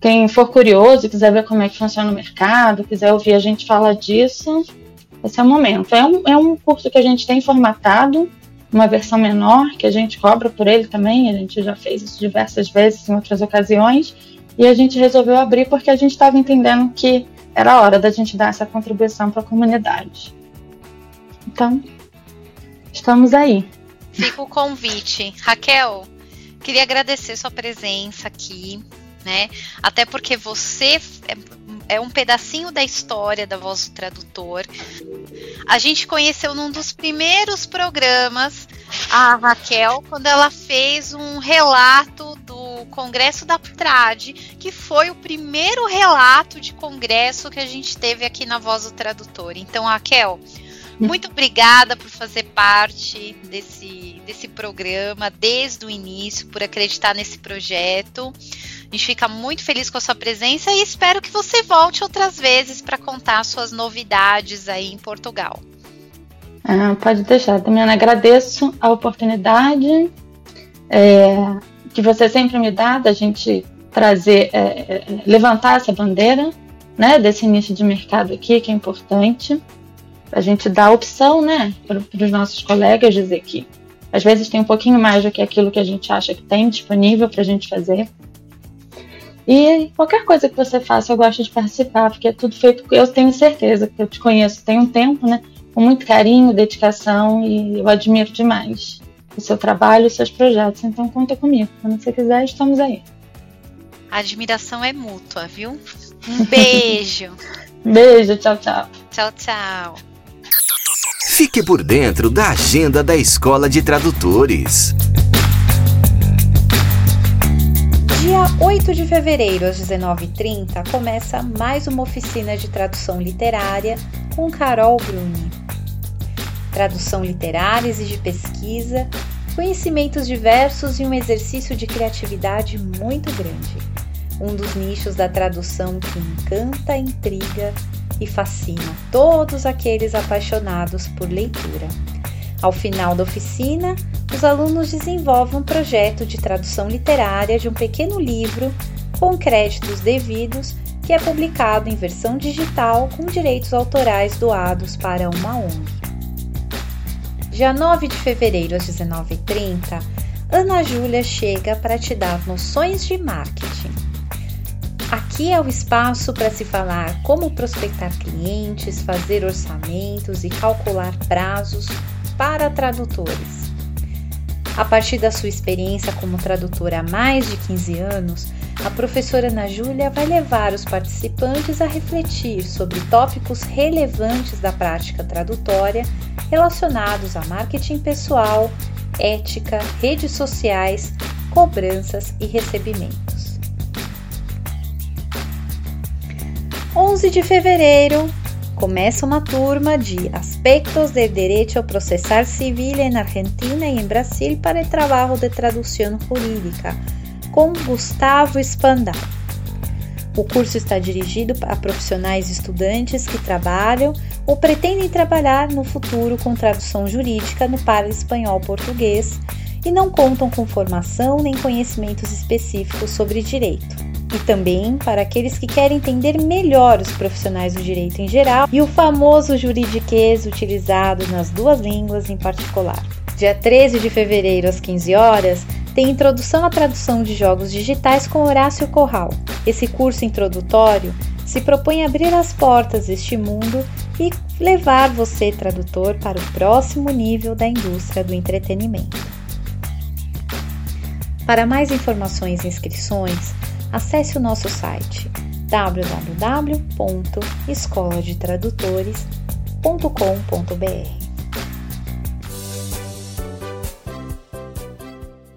Speaker 6: quem for curioso, quiser ver como é que funciona o mercado, quiser ouvir a gente falar disso, esse é o momento. É um, é um curso que a gente tem formatado, uma versão menor, que a gente cobra por ele também, a gente já fez isso diversas vezes em outras ocasiões, e a gente resolveu abrir porque a gente estava entendendo que era hora da gente dar essa contribuição para a comunidade. Então, estamos aí.
Speaker 2: Fica o convite. Raquel, queria agradecer sua presença aqui, né? Até porque você é, é um pedacinho da história da Voz do Tradutor. A gente conheceu num dos primeiros programas a Raquel quando ela fez um relato do Congresso da Trad, que foi o primeiro relato de congresso que a gente teve aqui na Voz do Tradutor. Então, Raquel, muito obrigada por fazer parte desse, desse programa desde o início, por acreditar nesse projeto. A gente fica muito feliz com a sua presença e espero que você volte outras vezes para contar suas novidades aí em Portugal.
Speaker 6: Ah, pode deixar, também agradeço a oportunidade é, que você sempre me dá da gente trazer, é, é, levantar essa bandeira né, desse início de mercado aqui, que é importante a gente dá opção, né, para os nossos colegas dizer que às vezes tem um pouquinho mais do que aquilo que a gente acha que tem disponível para a gente fazer. E qualquer coisa que você faça, eu gosto de participar, porque é tudo feito, eu tenho certeza que eu te conheço tem um tempo, né, com muito carinho, dedicação e eu admiro demais o seu trabalho e os seus projetos. Então conta comigo. Quando você quiser, estamos aí.
Speaker 2: A admiração é mútua, viu? Um beijo. (laughs)
Speaker 6: beijo, tchau, tchau.
Speaker 2: Tchau, tchau.
Speaker 1: Fique por dentro da agenda da Escola de Tradutores.
Speaker 7: Dia 8 de fevereiro, às 19h30, começa mais uma oficina de tradução literária com Carol Bruni. Tradução literária exige pesquisa, conhecimentos diversos e um exercício de criatividade muito grande. Um dos nichos da tradução que encanta, intriga e fascina todos aqueles apaixonados por leitura. Ao final da oficina, os alunos desenvolvem um projeto de tradução literária de um pequeno livro com créditos devidos que é publicado em versão digital com direitos autorais doados para uma ONG.
Speaker 2: Dia 9 de fevereiro às 19h30, Ana Júlia chega para te dar noções de marketing. Aqui é o espaço para se falar como prospectar clientes, fazer orçamentos e calcular prazos para tradutores. A partir da sua experiência como tradutora há mais de 15 anos, a professora Ana Júlia vai levar os participantes a refletir sobre tópicos relevantes da prática tradutória relacionados a marketing pessoal, ética, redes sociais, cobranças e recebimentos. 11 de fevereiro começa uma turma de Aspectos del Derecho a Processar Civil en Argentina e em Brasil para o trabalho de tradução jurídica, com Gustavo Spandau. O curso está dirigido a profissionais estudantes que trabalham ou pretendem trabalhar no futuro com tradução jurídica no para espanhol-português e não contam com formação nem conhecimentos específicos sobre direito e também para aqueles que querem entender melhor os profissionais do direito em geral e o famoso juridiquês utilizado nas duas línguas em particular. Dia 13 de fevereiro às 15 horas tem introdução à tradução de jogos digitais com Horácio Corral. Esse curso introdutório se propõe a abrir as portas deste mundo e levar você, tradutor, para o próximo nível da indústria do entretenimento. Para mais informações e inscrições, acesse o nosso site www.escoladetradutores.com.br.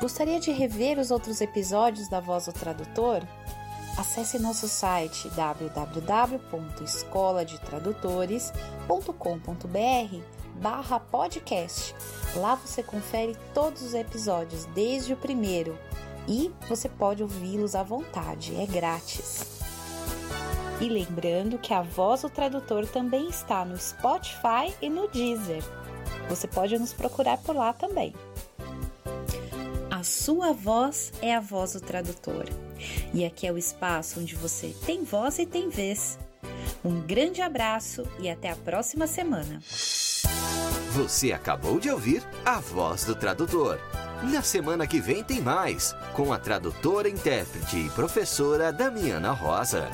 Speaker 2: Gostaria de rever os outros episódios da Voz do Tradutor? Acesse nosso site www.escoladetradutores.com.br barra podcast. Lá você confere todos os episódios, desde o primeiro e você pode ouvi-los à vontade, é grátis. E lembrando que a voz do tradutor também está no Spotify e no Deezer. Você pode nos procurar por lá também. A sua voz é a voz do tradutor. E aqui é o espaço onde você tem voz e tem vez. Um grande abraço e até a próxima semana.
Speaker 1: Você acabou de ouvir a voz do tradutor. Na semana que vem tem mais, com a tradutora, intérprete e professora Damiana Rosa.